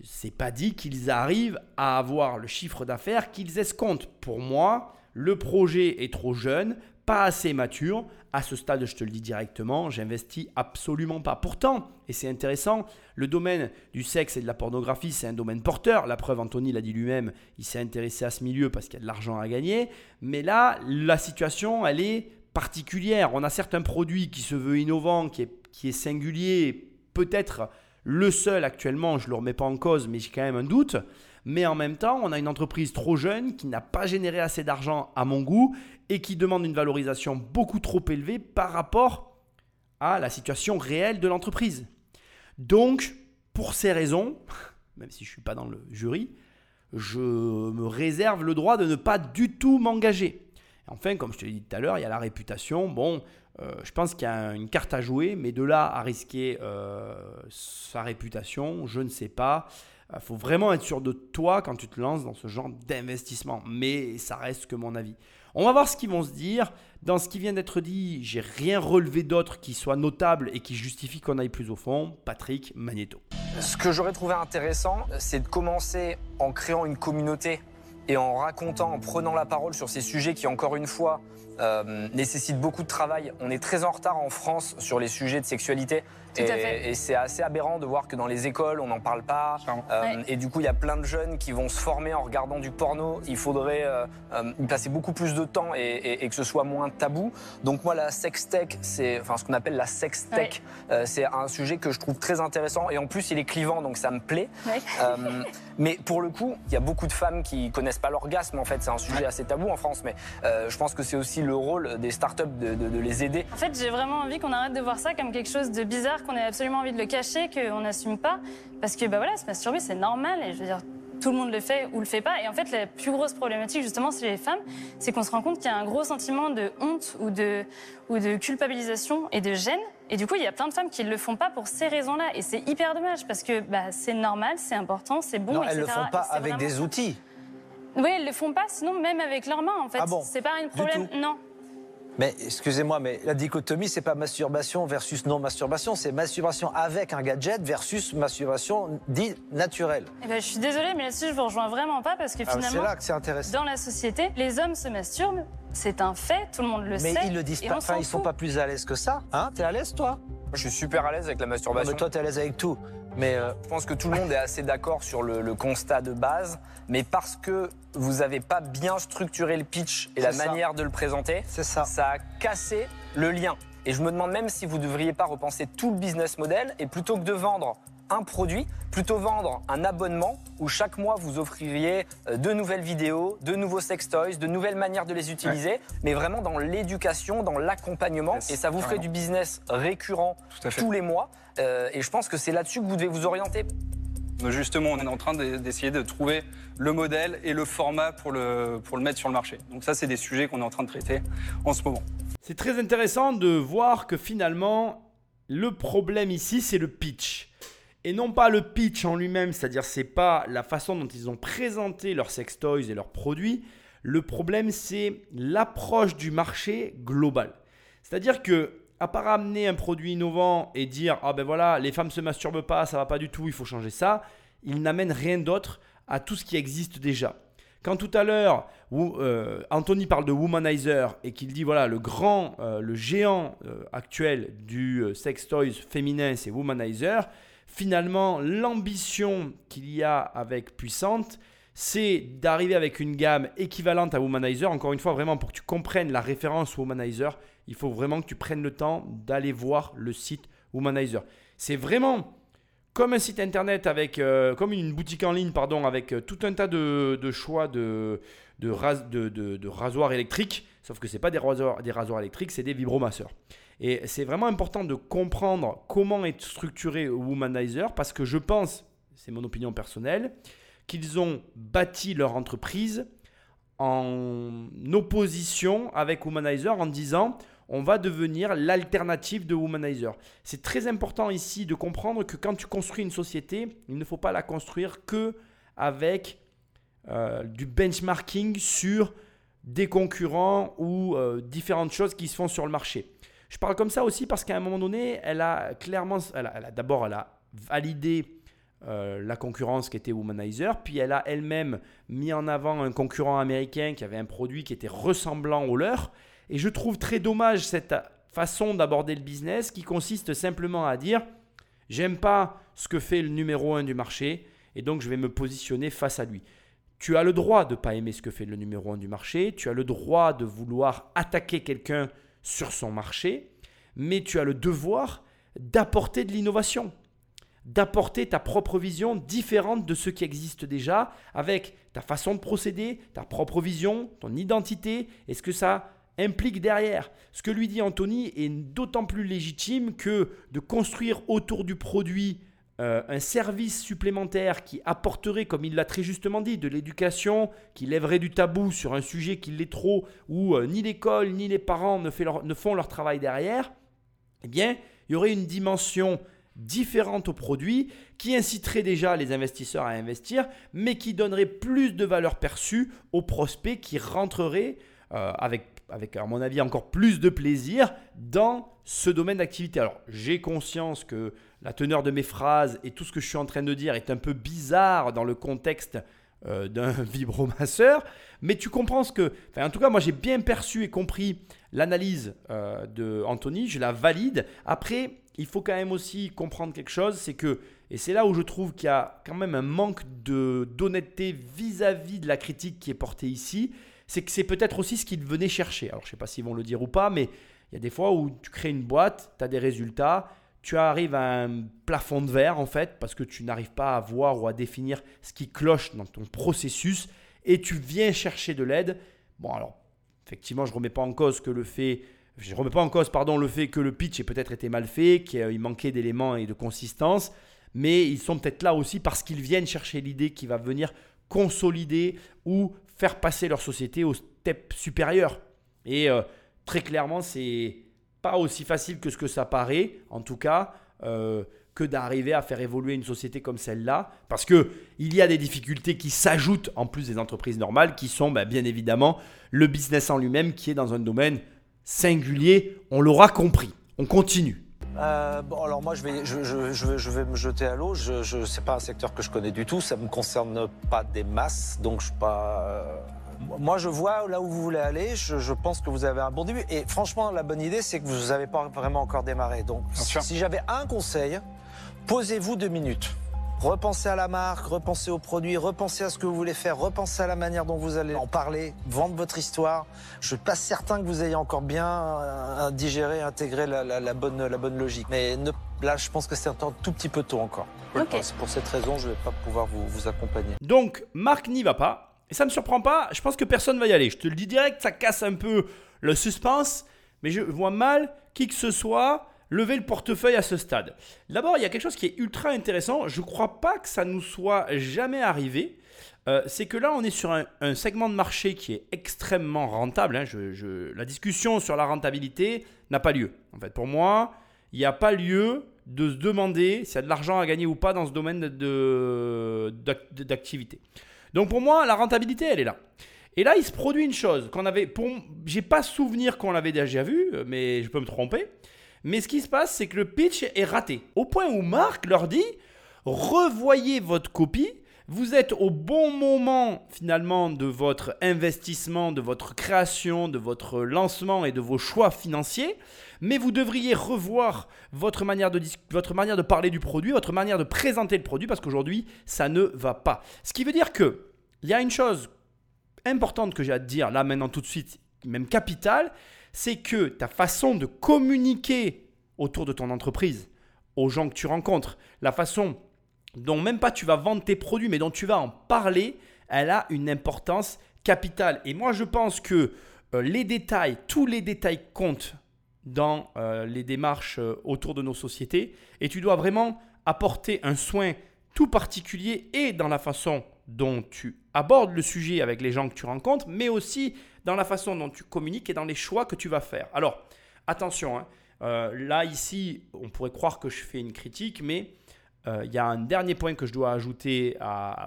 Speaker 8: c'est pas dit qu'ils arrivent à avoir le chiffre d'affaires qu'ils escomptent. Pour moi, le projet est trop jeune, pas assez mature. À ce stade, je te le dis directement, j'investis absolument pas. Pourtant, et c'est intéressant, le domaine du sexe et de la pornographie, c'est un domaine porteur. La preuve, Anthony l'a dit lui-même, il s'est intéressé à ce milieu parce qu'il y a de l'argent à gagner. Mais là, la situation, elle est particulière. On a certains produits qui se veut innovant, qui est, qui est singulier, peut-être le seul actuellement, je ne le remets pas en cause, mais j'ai quand même un doute. Mais en même temps, on a une entreprise trop jeune qui n'a pas généré assez d'argent à mon goût et qui demande une valorisation beaucoup trop élevée par rapport à la situation réelle de l'entreprise. Donc, pour ces raisons, même si je ne suis pas dans le jury, je me réserve le droit de ne pas du tout m'engager. Enfin, comme je te l'ai dit tout à l'heure, il y a la réputation. Bon, euh, je pense qu'il y a une carte à jouer, mais de là à risquer euh, sa réputation, je ne sais pas. Il faut vraiment être sûr de toi quand tu te lances dans ce genre d'investissement. Mais ça reste que mon avis. On va voir ce qu'ils vont se dire. Dans ce qui vient d'être dit, j'ai rien relevé d'autre qui soit notable et qui justifie qu'on aille plus au fond. Patrick Magneto.
Speaker 6: Ce que j'aurais trouvé intéressant, c'est de commencer en créant une communauté et en racontant, en prenant la parole sur ces sujets qui, encore une fois, euh, nécessitent beaucoup de travail. On est très en retard en France sur les sujets de sexualité. Et c'est assez aberrant de voir que dans les écoles, on n'en parle pas. Euh,
Speaker 3: Ouais.
Speaker 6: Et du coup, il y a plein de jeunes qui vont se former en regardant du porno. Il faudrait euh, euh, y passer beaucoup plus de temps et, et- et que ce soit moins tabou. Donc moi, la sextech, c'est enfin ce qu'on appelle la sextech, euh, c'est un sujet que je trouve très intéressant. Et en plus, il est clivant, donc ça me plaît.
Speaker 3: Ouais.
Speaker 6: Euh, mais pour le coup, il y a beaucoup de femmes qui connaissent pas l'orgasme. En fait, c'est un sujet assez tabou en France. Mais euh, je pense que c'est aussi le rôle des startups de, de- de les aider.
Speaker 3: En fait, j'ai vraiment envie qu'on arrête de voir ça comme quelque chose de bizarre, qu'on ait absolument envie de le cacher, qu'on n'assume pas. Parce que, bah voilà, se masturber, c'est normal. Et je veux dire, tout le monde le fait ou le fait pas. Et en fait, la plus grosse problématique, justement, chez les femmes, c'est qu'on se rend compte qu'il y a un gros sentiment de honte ou de, ou de culpabilisation et de gêne. Et du coup, il y a plein de femmes qui ne le font pas pour ces raisons-là. Et c'est hyper dommage parce que bah, c'est normal, c'est important, c'est bon,
Speaker 7: non,
Speaker 3: etc.
Speaker 7: elles le font pas avec des outils.
Speaker 3: Oui, elles le font pas, sinon même avec leurs mains, en fait.
Speaker 7: Ah bon
Speaker 3: c'est pas un problème. Non.
Speaker 7: Mais excusez-moi, mais la dichotomie, c'est pas masturbation versus non masturbation, c'est masturbation avec un gadget versus masturbation dite naturelle.
Speaker 3: Eh ben, je suis désolée, mais là-dessus, je vous rejoins vraiment pas parce que
Speaker 7: Ah, c'est
Speaker 3: finalement,
Speaker 7: là que c'est intéressant.
Speaker 3: dans la société, les hommes se masturbent. C'est un fait, tout le monde le
Speaker 7: Mais
Speaker 3: sait.
Speaker 7: ils le disent pas, enfin, ils sont pas plus à l'aise que ça. Hein? T'es à l'aise, toi?
Speaker 6: Je suis super à l'aise avec la
Speaker 7: Non,
Speaker 6: masturbation.
Speaker 7: mais toi, t'es à l'aise avec tout. Mais euh,
Speaker 6: Je pense que tout le monde est assez d'accord sur le, le constat de base, mais parce que vous n'avez pas bien structuré le pitch et la
Speaker 7: ça.
Speaker 6: manière de le présenter,
Speaker 7: ça
Speaker 6: a cassé le lien. Et je me demande même si vous ne devriez pas repenser tout le business model et plutôt que de vendre un produit, plutôt vendre un abonnement où chaque mois vous offririez euh, de nouvelles vidéos, de nouveaux sextoys, de nouvelles manières de les utiliser, mais vraiment dans l'éducation, dans l'accompagnement.
Speaker 2: Yes,
Speaker 6: et ça vous ferait du business récurrent tous les mois. Euh, et je pense que c'est là-dessus que vous devez vous orienter.
Speaker 2: Justement, on est en train de- d'essayer de trouver le modèle et le format pour le, pour le mettre sur le marché. Donc ça, c'est des sujets qu'on est en train de traiter en ce moment.
Speaker 8: C'est très intéressant de voir que finalement, le problème ici, c'est le pitch. Et non pas le pitch en lui-même, c'est-à-dire c'est pas la façon dont ils ont présenté leurs sextoys et leurs produits. Le problème, c'est l'approche du marché global. C'est-à-dire que, à part amener un produit innovant et dire ah ben voilà, les femmes se masturbent pas, ça va pas du tout, il faut changer ça, ils n'amènent rien d'autre à tout ce qui existe déjà. Quand tout à l'heure, euh, Anthony parle de womanizer et qu'il dit voilà le grand, euh, le géant euh, actuel du sex toys féminin, c'est womanizer. Finalement, l'ambition qu'il y a avec Puissante, c'est d'arriver avec une gamme équivalente à Womanizer. Encore une fois, vraiment pour que tu comprennes la référence Womanizer, il faut vraiment que tu prennes le temps d'aller voir le site Womanizer. C'est vraiment comme un site internet avec, euh, comme une boutique en ligne, pardon, avec euh, tout un tas de, choix de, ras- de rasoirs électriques, sauf que ce n'est pas des rasoirs, des rasoirs électriques, c'est des vibromasseurs. Et c'est vraiment important de comprendre comment est structuré Womanizer parce que je pense, c'est mon opinion personnelle, qu'ils ont bâti leur entreprise en opposition avec Womanizer en disant on va devenir l'alternative de Womanizer. C'est très important ici de comprendre que quand tu construis une société, il ne faut pas la construire que avec euh, du benchmarking sur des concurrents ou euh, différentes choses qui se font sur le marché. Je parle comme ça aussi parce qu'à un moment donné, elle a clairement, elle a- d'abord, elle a validé euh, la concurrence qui était Womanizer, puis elle a elle-même mis en avant un concurrent américain qui avait un produit qui était ressemblant au leur, Et je trouve très dommage cette façon d'aborder le business qui consiste simplement à dire j'aime pas ce que fait le numéro 1 du marché et donc je vais me positionner face à lui. Tu as le droit de ne pas aimer ce que fait le numéro 1 du marché, tu as le droit de vouloir attaquer quelqu'un sur son marché, mais tu as le devoir d'apporter de l'innovation, d'apporter ta propre vision différente de ce qui existe déjà, avec ta façon de procéder, ta propre vision, ton identité, et ce que ça implique derrière. Ce que lui dit Anthony est d'autant plus légitime que de construire autour du produit euh, un service supplémentaire qui apporterait, comme il l'a très justement dit, de l'éducation, qui lèverait du tabou sur un sujet qui l'est trop, où euh, ni l'école ni les parents ne, font leur travail derrière, eh bien, il y aurait une dimension différente au produit qui inciterait déjà les investisseurs à investir, mais qui donnerait plus de valeur perçue aux prospects qui rentreraient euh, avec, avec, à mon avis, encore plus de plaisir dans ce domaine d'activité. Alors, j'ai conscience que la teneur de mes phrases et tout ce que je suis en train de dire est un peu bizarre dans le contexte euh, d'un vibromasseur, mais tu comprends ce que... en tout cas, moi, j'ai bien perçu et compris l'analyse euh, de Anthony, je la valide. Après, il faut quand même aussi comprendre quelque chose, c'est que, et c'est là où je trouve qu'il y a quand même un manque d'honnêteté vis-à-vis de la critique qui est portée ici, c'est que c'est peut-être aussi ce qu'ils venaient chercher. Alors je ne sais pas s'ils vont le dire ou pas, mais il y a des fois où tu crées une boîte, tu as des résultats, tu arrives à un plafond de verre en fait, parce que tu n'arrives pas à voir ou à définir ce qui cloche dans ton processus, et tu viens chercher de l'aide. Bon alors, effectivement, je remets pas en cause que le fait je remets pas en cause pardon, le fait que le pitch ait peut-être été mal fait, qu'il manquait d'éléments et de consistance, mais ils sont peut-être là aussi parce qu'ils viennent chercher l'idée qui va venir consolider ou faire passer leur société au step supérieur. Et euh, très clairement, c'est aussi facile que ce que ça paraît, en tout cas, euh, que d'arriver à faire évoluer une société comme celle-là, parce que il y a des difficultés qui s'ajoutent en plus des entreprises normales, qui sont ben, bien évidemment le business en lui-même, qui est dans un domaine singulier, on l'aura compris. On continue.
Speaker 7: Euh, bon, alors moi, je vais, me jeter à l'eau. Je, je, c'est pas un secteur que je connais du tout. Ça me concerne pas des masses, donc je suis pas. Moi, je vois là où vous voulez aller. Je, pense que vous avez un bon début. Et franchement, la bonne idée, c'est que vous n'avez pas vraiment encore démarré. Donc, si j'avais un conseil, posez-vous deux minutes. Repensez à la marque, repensez au produit, repensez à ce que vous voulez faire, repensez à la manière dont vous allez en parler, vendre votre histoire. Je suis pas certain que vous ayez encore bien euh, digéré, intégré la, bonne, la bonne logique. Mais là, je pense que c'est un tout petit peu tôt encore. Pour cette raison, je ne vais pas pouvoir vous, vous accompagner.
Speaker 8: Donc, Marc n'y va pas. Et ça ne me surprend pas, je pense que personne va y aller. Je te le dis direct, ça casse un peu le suspense, mais je vois mal qui que ce soit lever le portefeuille à ce stade D'abord, il y a quelque chose qui est ultra intéressant. Je ne crois pas que ça nous soit jamais arrivé. Euh, c'est que là, on est sur un, segment de marché qui est extrêmement rentable. Hein. la discussion sur la rentabilité n'a pas lieu. En fait, pour moi, il n'y a pas lieu de se demander s'il y a de l'argent à gagner ou pas dans ce domaine d'activité. Donc pour moi, la rentabilité, elle est là. Et là, il se produit une chose qu'on avait. Pour, j'ai pas souvenir qu'on l'avait déjà vu, mais je peux me tromper. Mais ce qui se passe, c'est que le pitch est raté. Au point où Marc leur dit revoyez votre copie. Vous êtes au bon moment finalement de votre investissement, de votre création, de votre lancement et de vos choix financiers, mais vous devriez revoir votre manière de, votre manière de parler du produit, votre manière de présenter le produit, parce qu'aujourd'hui, ça ne va pas. Ce qui veut dire que il y a une chose importante que j'ai à te dire là maintenant tout de suite, même capitale, c'est que ta façon de communiquer autour de ton entreprise, aux gens que tu rencontres, la façon dont même pas tu vas vendre tes produits, mais dont tu vas en parler, elle a une importance capitale. Et moi, je pense que euh, les détails, tous les détails comptent dans euh, les démarches euh, autour de nos sociétés. Et tu dois vraiment apporter un soin tout particulier et dans la façon dont tu abordes le sujet avec les gens que tu rencontres, mais aussi dans la façon dont tu communiques et dans les choix que tu vas faire. Alors, attention, hein, euh, là, ici, on pourrait croire que je fais une critique, mais il y a un dernier point que je dois ajouter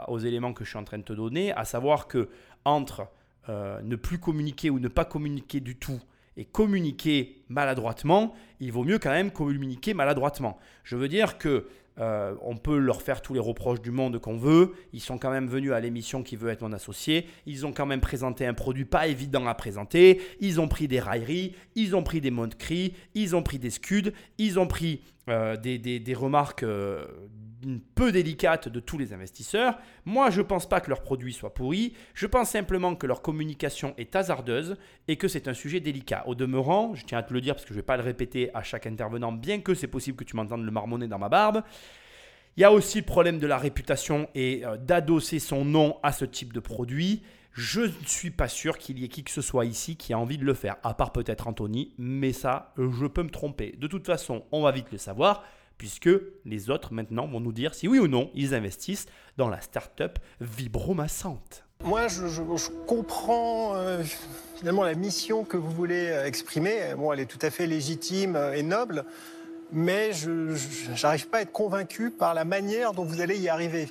Speaker 8: aux éléments que je suis en train de te donner, à savoir que entre ne plus communiquer ou ne pas communiquer du tout et communiquer maladroitement, il vaut mieux quand même communiquer maladroitement. Je veux dire que Euh, on peut leur faire tous les reproches du monde qu'on veut. Ils sont quand même venus à l'émission qui veut être mon associé. Ils ont quand même présenté un produit pas évident à présenter. Ils ont pris des railleries, ils ont pris des mots de cri, ils ont pris des scuds, ils ont pris euh, des, remarques euh, peu délicates de tous les investisseurs. Moi, je ne pense pas que leur produit soit pourri. Je pense simplement que leur communication est hasardeuse et que c'est un sujet délicat. Au demeurant, je tiens à te le dire parce que je ne vais pas le répéter à chaque intervenant, bien que c'est possible que tu m'entendes le marmonner dans ma barbe. Il y a aussi le problème de la réputation et euh, d'adosser son nom à ce type de produit. Je ne suis pas sûr qu'il y ait qui que ce soit ici qui a envie de le faire, à part peut-être Anthony, mais ça, euh, je peux me tromper. De toute façon, on va vite le savoir, puisque les autres maintenant vont nous dire si oui ou non ils investissent dans la start-up vibromassante.
Speaker 1: Moi, je, comprends euh, finalement la mission que vous voulez euh, exprimer. Bon, elle est tout à fait légitime euh, et noble, mais je n'arrive pas à être convaincu par la manière dont vous allez y arriver.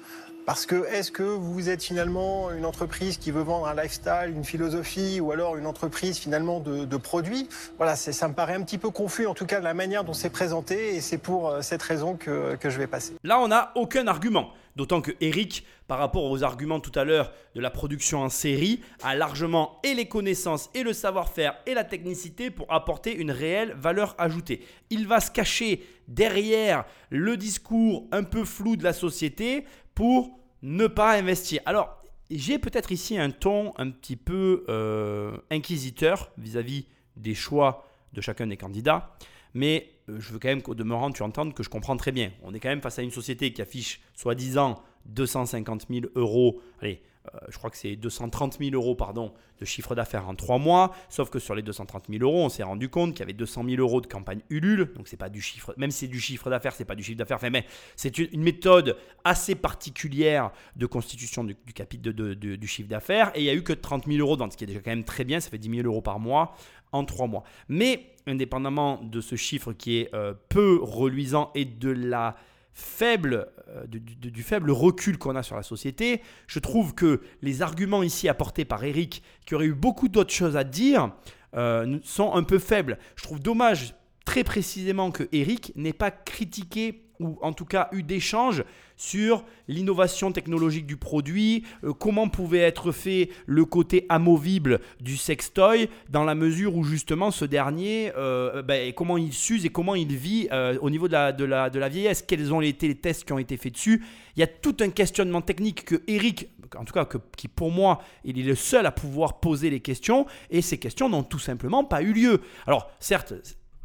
Speaker 1: Parce que est-ce que vous êtes finalement une entreprise qui veut vendre un lifestyle, une philosophie, ou alors une entreprise finalement de, produits? Voilà, ça me paraît un petit peu confus, en tout cas de la manière dont c'est présenté, et c'est pour euh, cette raison que, que je vais passer.
Speaker 8: Là, on n'a aucun argument. D'autant que Eric, par rapport aux arguments tout à l'heure de la production en série, a largement et les connaissances et le savoir-faire et la technicité pour apporter une réelle valeur ajoutée. Il va se cacher derrière le discours un peu flou de la société pour ne pas investir. Alors, j'ai peut-être ici un ton un petit peu euh, inquisiteur vis-à-vis des choix de chacun des candidats. Mais euh, je veux quand même qu'au demeurant, tu entendes que je comprends très bien. On est quand même face à une société qui affiche soi-disant 250 000 euros. Allez, je crois que c'est 230 000 euros pardon, de chiffre d'affaires en trois mois. Sauf que sur les 230 000 euros, on s'est rendu compte qu'il y avait 200 000 euros de campagne Ulule. Donc c'est pas du chiffre, même si c'est du chiffre d'affaires, c'est pas du chiffre d'affaires. Mais c'est une, méthode assez particulière de constitution du, de- du chiffre d'affaires. Et il y a eu que 30 000 euros de ce qui est déjà quand même très bien. Ça fait 10 000 euros par mois en trois mois. Mais indépendamment de ce chiffre qui est euh, peu reluisant et de la faible, euh, du, faible recul qu'on a sur la société, je trouve que les arguments ici apportés par Eric, qui aurait eu beaucoup d'autres choses à dire, euh, sont un peu faibles. Je trouve dommage très précisément que Eric n'ait pas critiqué ou en tout cas eu d'échanges sur l'innovation technologique du produit, euh, comment pouvait être fait le côté amovible du sextoy, dans la mesure où justement ce dernier, euh, ben, comment il s'use et comment il vit euh, au niveau de la, de, la, de la vieillesse, quels ont été les tests qui ont été faits dessus. Il y a tout un questionnement technique que Eric, en tout cas que- qui pour moi, il est le seul à pouvoir poser les questions, et ces questions n'ont tout simplement pas eu lieu. Alors certes,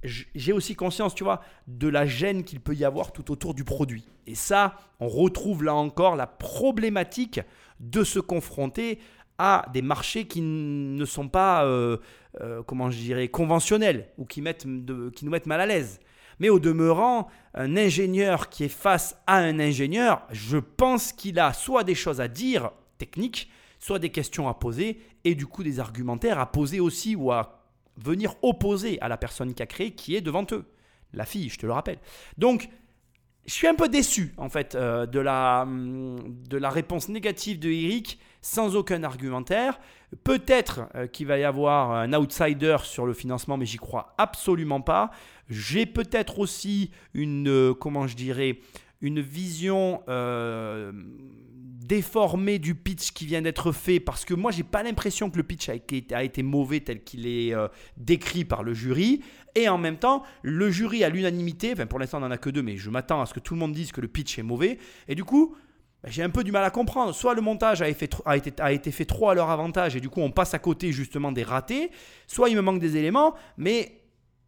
Speaker 8: j'ai aussi conscience, tu vois, de la gêne qu'il peut y avoir tout autour du produit. Et ça, on retrouve là encore la problématique de se confronter à des marchés qui ne sont pas, euh, euh, comment je dirais, conventionnels ou qui, qui nous mettent mal à l'aise. Mais au demeurant, un ingénieur qui est face à un ingénieur, je pense qu'il a soit des choses à dire techniques, soit des questions à poser et du coup des argumentaires à poser aussi ou à venir opposer à la personne qui a créé qui est devant eux. La fille, je te le rappelle. Donc, je suis un peu déçu en fait euh, de, la, hum, de la réponse négative de Eric sans aucun argumentaire. Peut-être euh, qu'il va y avoir un outsider sur le financement, mais j'y crois absolument pas. J'ai peut-être aussi une, euh, comment je dirais, une vision déformée du pitch qui vient d'être fait parce que moi j'ai pas l'impression que le pitch a été, mauvais tel qu'il est euh, décrit par le jury et en même temps le jury à l'unanimité enfin pour l'instant on n'en a que deux mais je m'attends à ce que tout le monde dise que le pitch est mauvais et du coup bah, j'ai un peu du mal à comprendre. Soit le montage a été, fait trop à leur avantage et du coup on passe à côté justement des ratés, soit il me manque des éléments, mais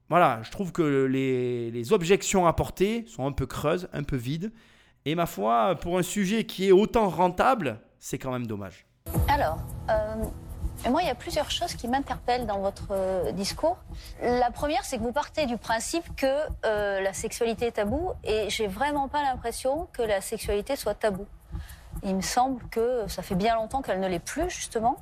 Speaker 8: voilà, je trouve que les objections apportées sont un peu creuses, un peu vides. Et ma foi, pour un sujet qui est autant rentable, c'est quand même dommage.
Speaker 9: Alors, euh, moi, il y a plusieurs choses qui m'interpellent dans votre euh, discours. La première, c'est que vous partez du principe que euh, la sexualité est tabou, et j'ai vraiment pas l'impression que la sexualité soit tabou. Il me semble que ça fait bien longtemps qu'elle ne l'est plus, justement.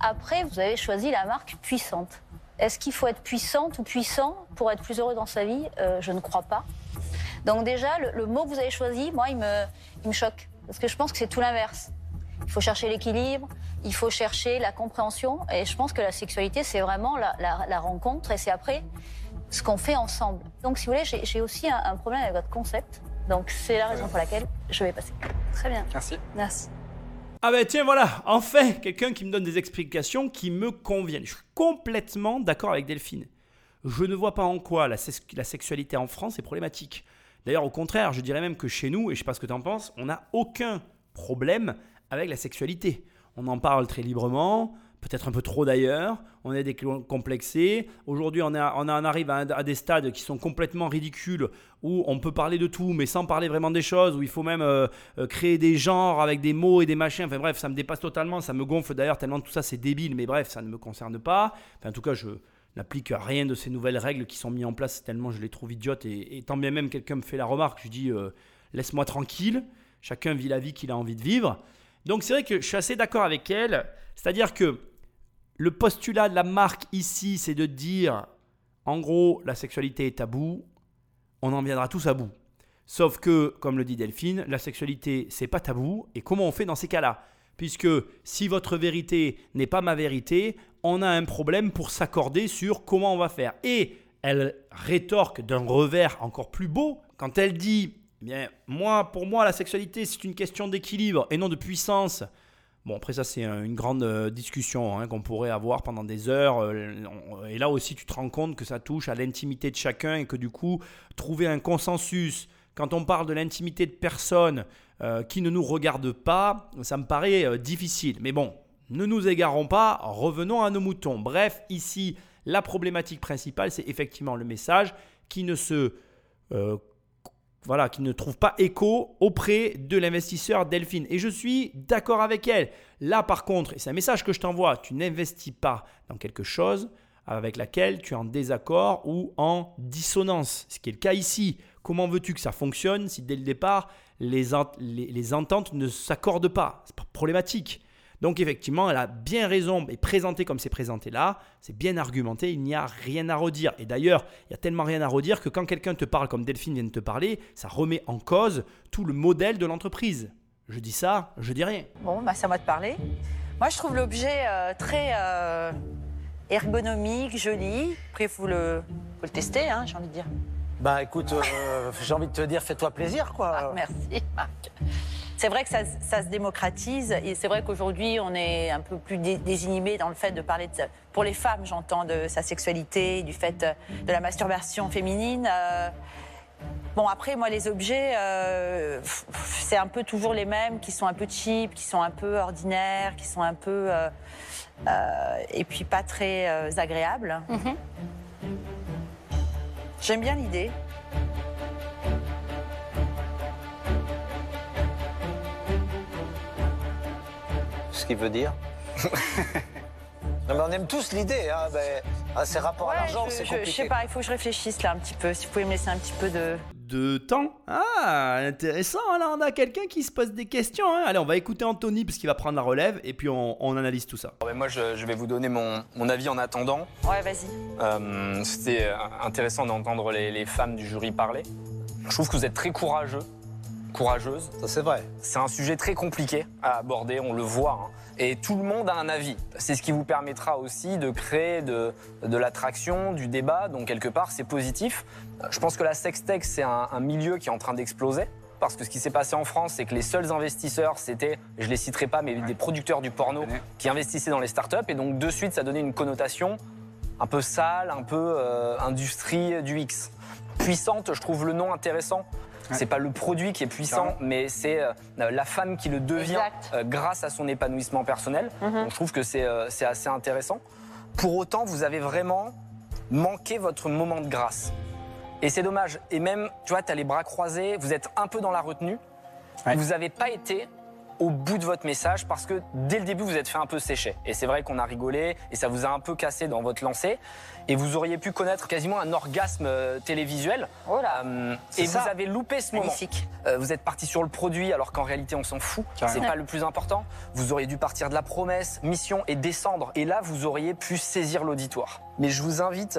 Speaker 9: Après, vous avez choisi la marque puissante. Est-ce qu'il faut être puissante ou puissant pour être plus heureux dans sa vie? Je ne crois pas. Donc déjà, le, le mot que vous avez choisi, moi, il me, il me choque. Parce que je pense que c'est tout l'inverse. Il faut chercher l'équilibre, il faut chercher la compréhension. Et je pense que la sexualité, c'est vraiment la, la- la rencontre et c'est après ce qu'on fait ensemble. Donc, si vous voulez, j'ai j'ai aussi un, un problème avec votre concept. Donc c'est la raison pour laquelle je vais passer.
Speaker 3: Très bien.
Speaker 2: Merci.
Speaker 3: Merci.
Speaker 8: Ah ben tiens voilà, enfin quelqu'un qui me donne des explications qui me conviennent. Je suis complètement d'accord avec Delphine. Je ne vois pas en quoi la sexualité en France est problématique. D'ailleurs au contraire, je dirais même que chez nous, et je sais pas ce que tu en penses, on n'a aucun problème avec la sexualité. On en parle très librement, peut-être un peu trop d'ailleurs, on est décomplexé. Aujourd'hui on, à- on arrive à des stades qui sont complètement ridicules, où on peut parler de tout, mais sans parler vraiment des choses, où il faut même... euh, euh, créer des genres avec des mots et des machins. Enfin bref, ça me dépasse totalement. Ça me gonfle d'ailleurs tellement tout ça c'est débile. Mais bref, ça ne me concerne pas. Enfin, en tout cas, je n'applique rien de ces nouvelles règles qui sont mises en place tellement je les trouve idiotes. Et, tant bien même quelqu'un me fait la remarque, je dis euh, laisse-moi tranquille. Chacun vit la vie qu'il a envie de vivre. Donc c'est vrai que je suis assez d'accord avec elle. C'est-à-dire que le postulat de la marque ici, c'est de dire, en gros, la sexualité est tabou. On en viendra tous à bout. Sauf que, comme le dit Delphine, la sexualité, c'est pas tabou. Et comment on fait dans ces cas-là? Puisque si votre vérité n'est pas ma vérité, on a un problème pour s'accorder sur comment on va faire. Et elle rétorque d'un revers encore plus beau quand elle dit eh bien, moi, pour moi, la sexualité, c'est une question d'équilibre et non de puissance. Bon, après ça, c'est une grande euh, discussion hein, qu'on pourrait avoir pendant des heures. euh, Et là aussi, tu te rends compte que ça touche à l'intimité de chacun et que du coup, trouver un consensus quand on parle de l'intimité de personnes euh, qui ne nous regardent pas, ça me paraît euh, difficile. Mais bon, ne nous égarons pas, revenons à nos moutons. Bref, ici, la problématique principale, c'est effectivement le message qui ne se euh, voilà, qui ne trouve pas écho auprès de l'investisseur Delphine. Et je suis d'accord avec elle. Là, par contre, et c'est un message que je t'envoie, tu n'investis pas dans quelque chose avec laquelle tu es en désaccord ou en dissonance. Ce qui est le cas ici. Comment veux-tu que ça fonctionne si dès le départ, les, les- ententes ne s'accordent pas? C'est problématique. Donc effectivement, elle a bien raison, et présenté comme c'est présenté là, c'est bien argumenté, il n'y a rien à redire. Et d'ailleurs, il y a tellement rien à redire que quand quelqu'un te parle comme Delphine vient de te parler, ça remet en cause tout le modèle de l'entreprise. Je dis ça, je dis rien.
Speaker 5: Bon, bah, c'est à moi de parler. Moi, je trouve l'objet euh, très euh, ergonomique, joli. Après, il faut le, faut le tester, hein, j'ai envie de dire.
Speaker 7: Bah écoute, euh, j'ai envie de te dire, fais-toi plaisir, quoi.
Speaker 5: Ah, merci, Marc. C'est vrai que ça, ça se démocratise et c'est vrai qu'aujourd'hui, on est un peu plus dé- désinhibé dans le fait de parler, de, pour les femmes, j'entends, de sa sexualité, du fait euh, de la masturbation féminine. euh. Bon, après, moi, les objets, euh, c'est un peu toujours les mêmes, qui sont un peu cheap, qui sont un peu ordinaires, qui sont un peu. euh, et puis pas très euh, agréables.
Speaker 3: Mhm.
Speaker 5: J'aime bien l'idée.
Speaker 7: Ce qu'il veut dire. non, mais on aime tous l'idée, hein. ben, ah, ces rapports à l'argent,
Speaker 5: je,
Speaker 7: c'est
Speaker 5: je-
Speaker 7: compliqué.
Speaker 5: je sais pas, il faut que je réfléchisse là un petit peu. Si vous pouvez me laisser un petit peu de.
Speaker 8: De temps Ah, intéressant. Alors on a quelqu'un qui se pose des questions. hein. Allez, on va écouter Anthony parce qu'il va prendre la relève et puis on, on analyse tout ça.
Speaker 6: Ben, moi, je, je vais vous donner mon, mon avis en attendant.
Speaker 5: Ouais, vas-y.
Speaker 6: Euh, C'était euh, intéressant d'entendre les, les femmes du jury parler. Je trouve que vous êtes très courageux, courageuse.
Speaker 7: Ça, c'est vrai.
Speaker 6: C'est un sujet très compliqué à aborder, on le voit. hein. Et tout le monde a un avis. C'est ce qui vous permettra aussi de créer de, de l'attraction, du débat. Donc, quelque part, c'est positif. Je pense que la sextech, c'est un, un milieu qui est en train d'exploser. Parce que ce qui s'est passé en France, c'est que les seuls investisseurs, c'était, je les citerai pas, mais des producteurs du porno qui investissaient dans les startups. Et donc, de suite, ça donnait une connotation un peu sale, un peu euh, industrie du X. Puissante, je trouve le nom intéressant. C'est pas le produit qui est puissant, mais c'est euh, la femme qui le devient euh, grâce à son épanouissement personnel.
Speaker 5: Mhm.
Speaker 6: Donc, je trouve que c'est euh, c'est assez intéressant. Pour autant, vous avez vraiment manqué votre moment de grâce. Et c'est dommage. Et même, tu vois, tu as les bras croisés, vous êtes un peu dans la retenue.
Speaker 2: Ouais.
Speaker 6: Vous n'avez pas été au bout de votre message parce que dès le début, vous êtes fait un peu sécher. Et c'est vrai qu'on a rigolé et ça vous a un peu cassé dans votre lancée. Et vous auriez pu connaître quasiment un orgasme euh, télévisuel.
Speaker 5: Oh.
Speaker 6: Euh, et
Speaker 7: ça.
Speaker 6: vous avez loupé ce moment. Euh, vous êtes parti sur le produit alors qu'en réalité on s'en fout. C'est pas le plus important. Vous auriez dû partir de la promesse, mission et descendre. Et là vous auriez pu saisir l'auditoire. Mais je vous invite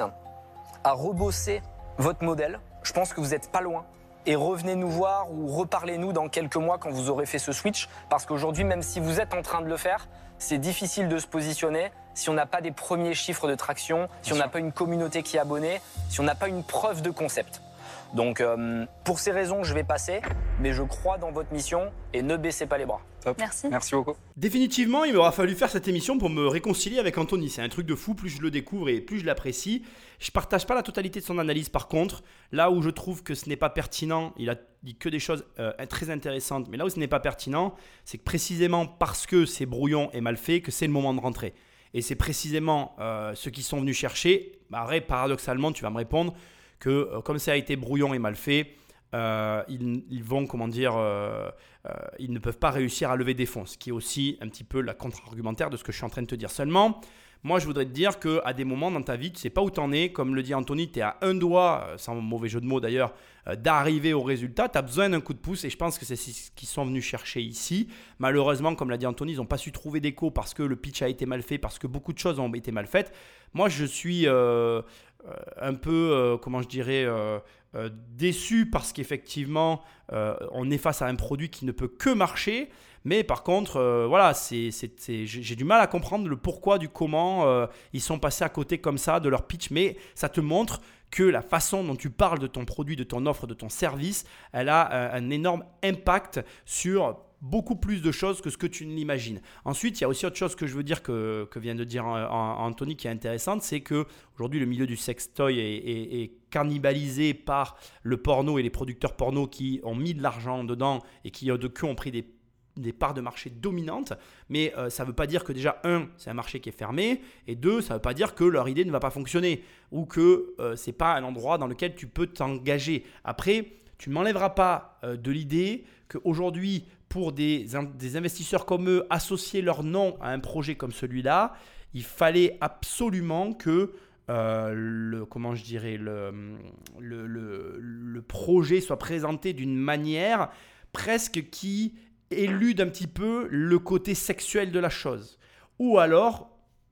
Speaker 6: à rebosser votre modèle. Je pense que vous n'êtes pas loin. Et revenez nous voir ou reparlez-nous dans quelques mois quand vous aurez fait ce switch. Parce qu'aujourd'hui, même si vous êtes en train de le faire, c'est difficile de se positionner si on n'a pas des premiers chiffres de traction, si on n'a pas une communauté qui est abonnée, si on n'a pas une preuve de concept. Donc, euh, pour ces raisons, je vais passer, mais je crois dans votre mission et ne baissez pas les bras.
Speaker 2: Top.
Speaker 3: Merci.
Speaker 2: Merci beaucoup.
Speaker 8: Définitivement, il m'aura fallu faire cette émission pour me réconcilier avec Anthony. C'est un truc de fou, plus je le découvre et plus je l'apprécie. Je partage pas la totalité de son analyse par contre. Là où je trouve que ce n'est pas pertinent, il a dit que des choses euh, très intéressantes, mais là où ce n'est pas pertinent, c'est que précisément parce que c'est brouillon et mal fait, que c'est le moment de rentrer. Et c'est précisément euh, ceux qui sont venus chercher. Bah, paradoxalement, tu vas me répondre que euh, comme ça a été brouillon et mal fait, euh, ils, vont, comment dire, euh, ils ne peuvent pas réussir à lever des fonds, ce qui est aussi un petit peu la contre-argumentaire de ce que je suis en train de te dire. Seulement, moi, je voudrais te dire qu'à des moments dans ta vie, tu sais pas où t'en es. Comme le dit Anthony, tu es à un doigt, sans mauvais jeu de mots d'ailleurs, d'arriver au résultat. Tu as besoin d'un coup de pouce et je pense que c'est ce qu'ils sont venus chercher ici. Malheureusement, comme l'a dit Anthony, ils n'ont pas su trouver d'écho parce que le pitch a été mal fait, parce que beaucoup de choses ont été mal faites. Moi, je suis un peu, euh, comment je dirais, euh, euh, déçu parce qu'effectivement, euh, on est face à un produit qui ne peut que marcher. Mais par contre, euh, voilà, j'ai du mal à comprendre le pourquoi du comment euh, ils sont passés à côté comme ça de leur pitch. Mais ça te montre que la façon dont tu parles de ton produit, de ton offre, de ton service, elle a euh, un énorme impact sur beaucoup plus de choses que ce que tu ne l'imagines. Ensuite, il y a aussi autre chose que je veux dire que, que vient de dire euh, An- Anthony qui est intéressante, c'est que aujourd'hui le milieu du sextoy est, cannibalisé par le porno et les producteurs porno qui ont mis de l'argent dedans et qui euh, de ont pris des des parts de marché dominantes, mais euh, ça ne veut pas dire que déjà, un, c'est un marché qui est fermé, et deux, ça ne veut pas dire que leur idée ne va pas fonctionner, ou que euh, ce n'est pas un endroit dans lequel tu peux t'engager. Après, tu ne m'enlèveras pas de l'idée qu'aujourd'hui, pour des, in- des investisseurs comme eux, associer leur nom à un projet comme celui-là, il fallait absolument que euh, le, comment je dirais, le- le projet soit présenté d'une manière presque qui élude un petit peu le côté sexuel de la chose. Ou alors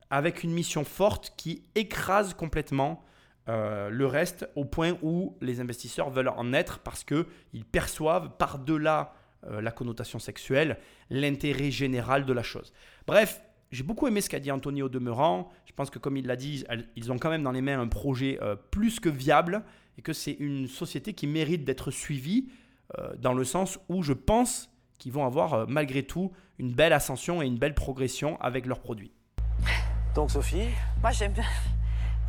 Speaker 8: avec une mission forte qui écrase complètement euh, le reste au point où les investisseurs veulent en être parce qu'ils perçoivent par-delà euh, la connotation sexuelle l'intérêt général de la chose. Bref, j'ai beaucoup aimé ce qu'a dit Anthony au demeurant. Je pense que comme il l'a dit, elles- ils ont quand même dans les mains un projet euh, plus que viable et que c'est une société qui mérite d'être suivie euh, dans le sens où je pense qu'ils vont avoir euh, malgré tout une belle ascension et une belle progression avec leurs produits.
Speaker 7: Donc Sophie,
Speaker 5: Moi, j'aime bien.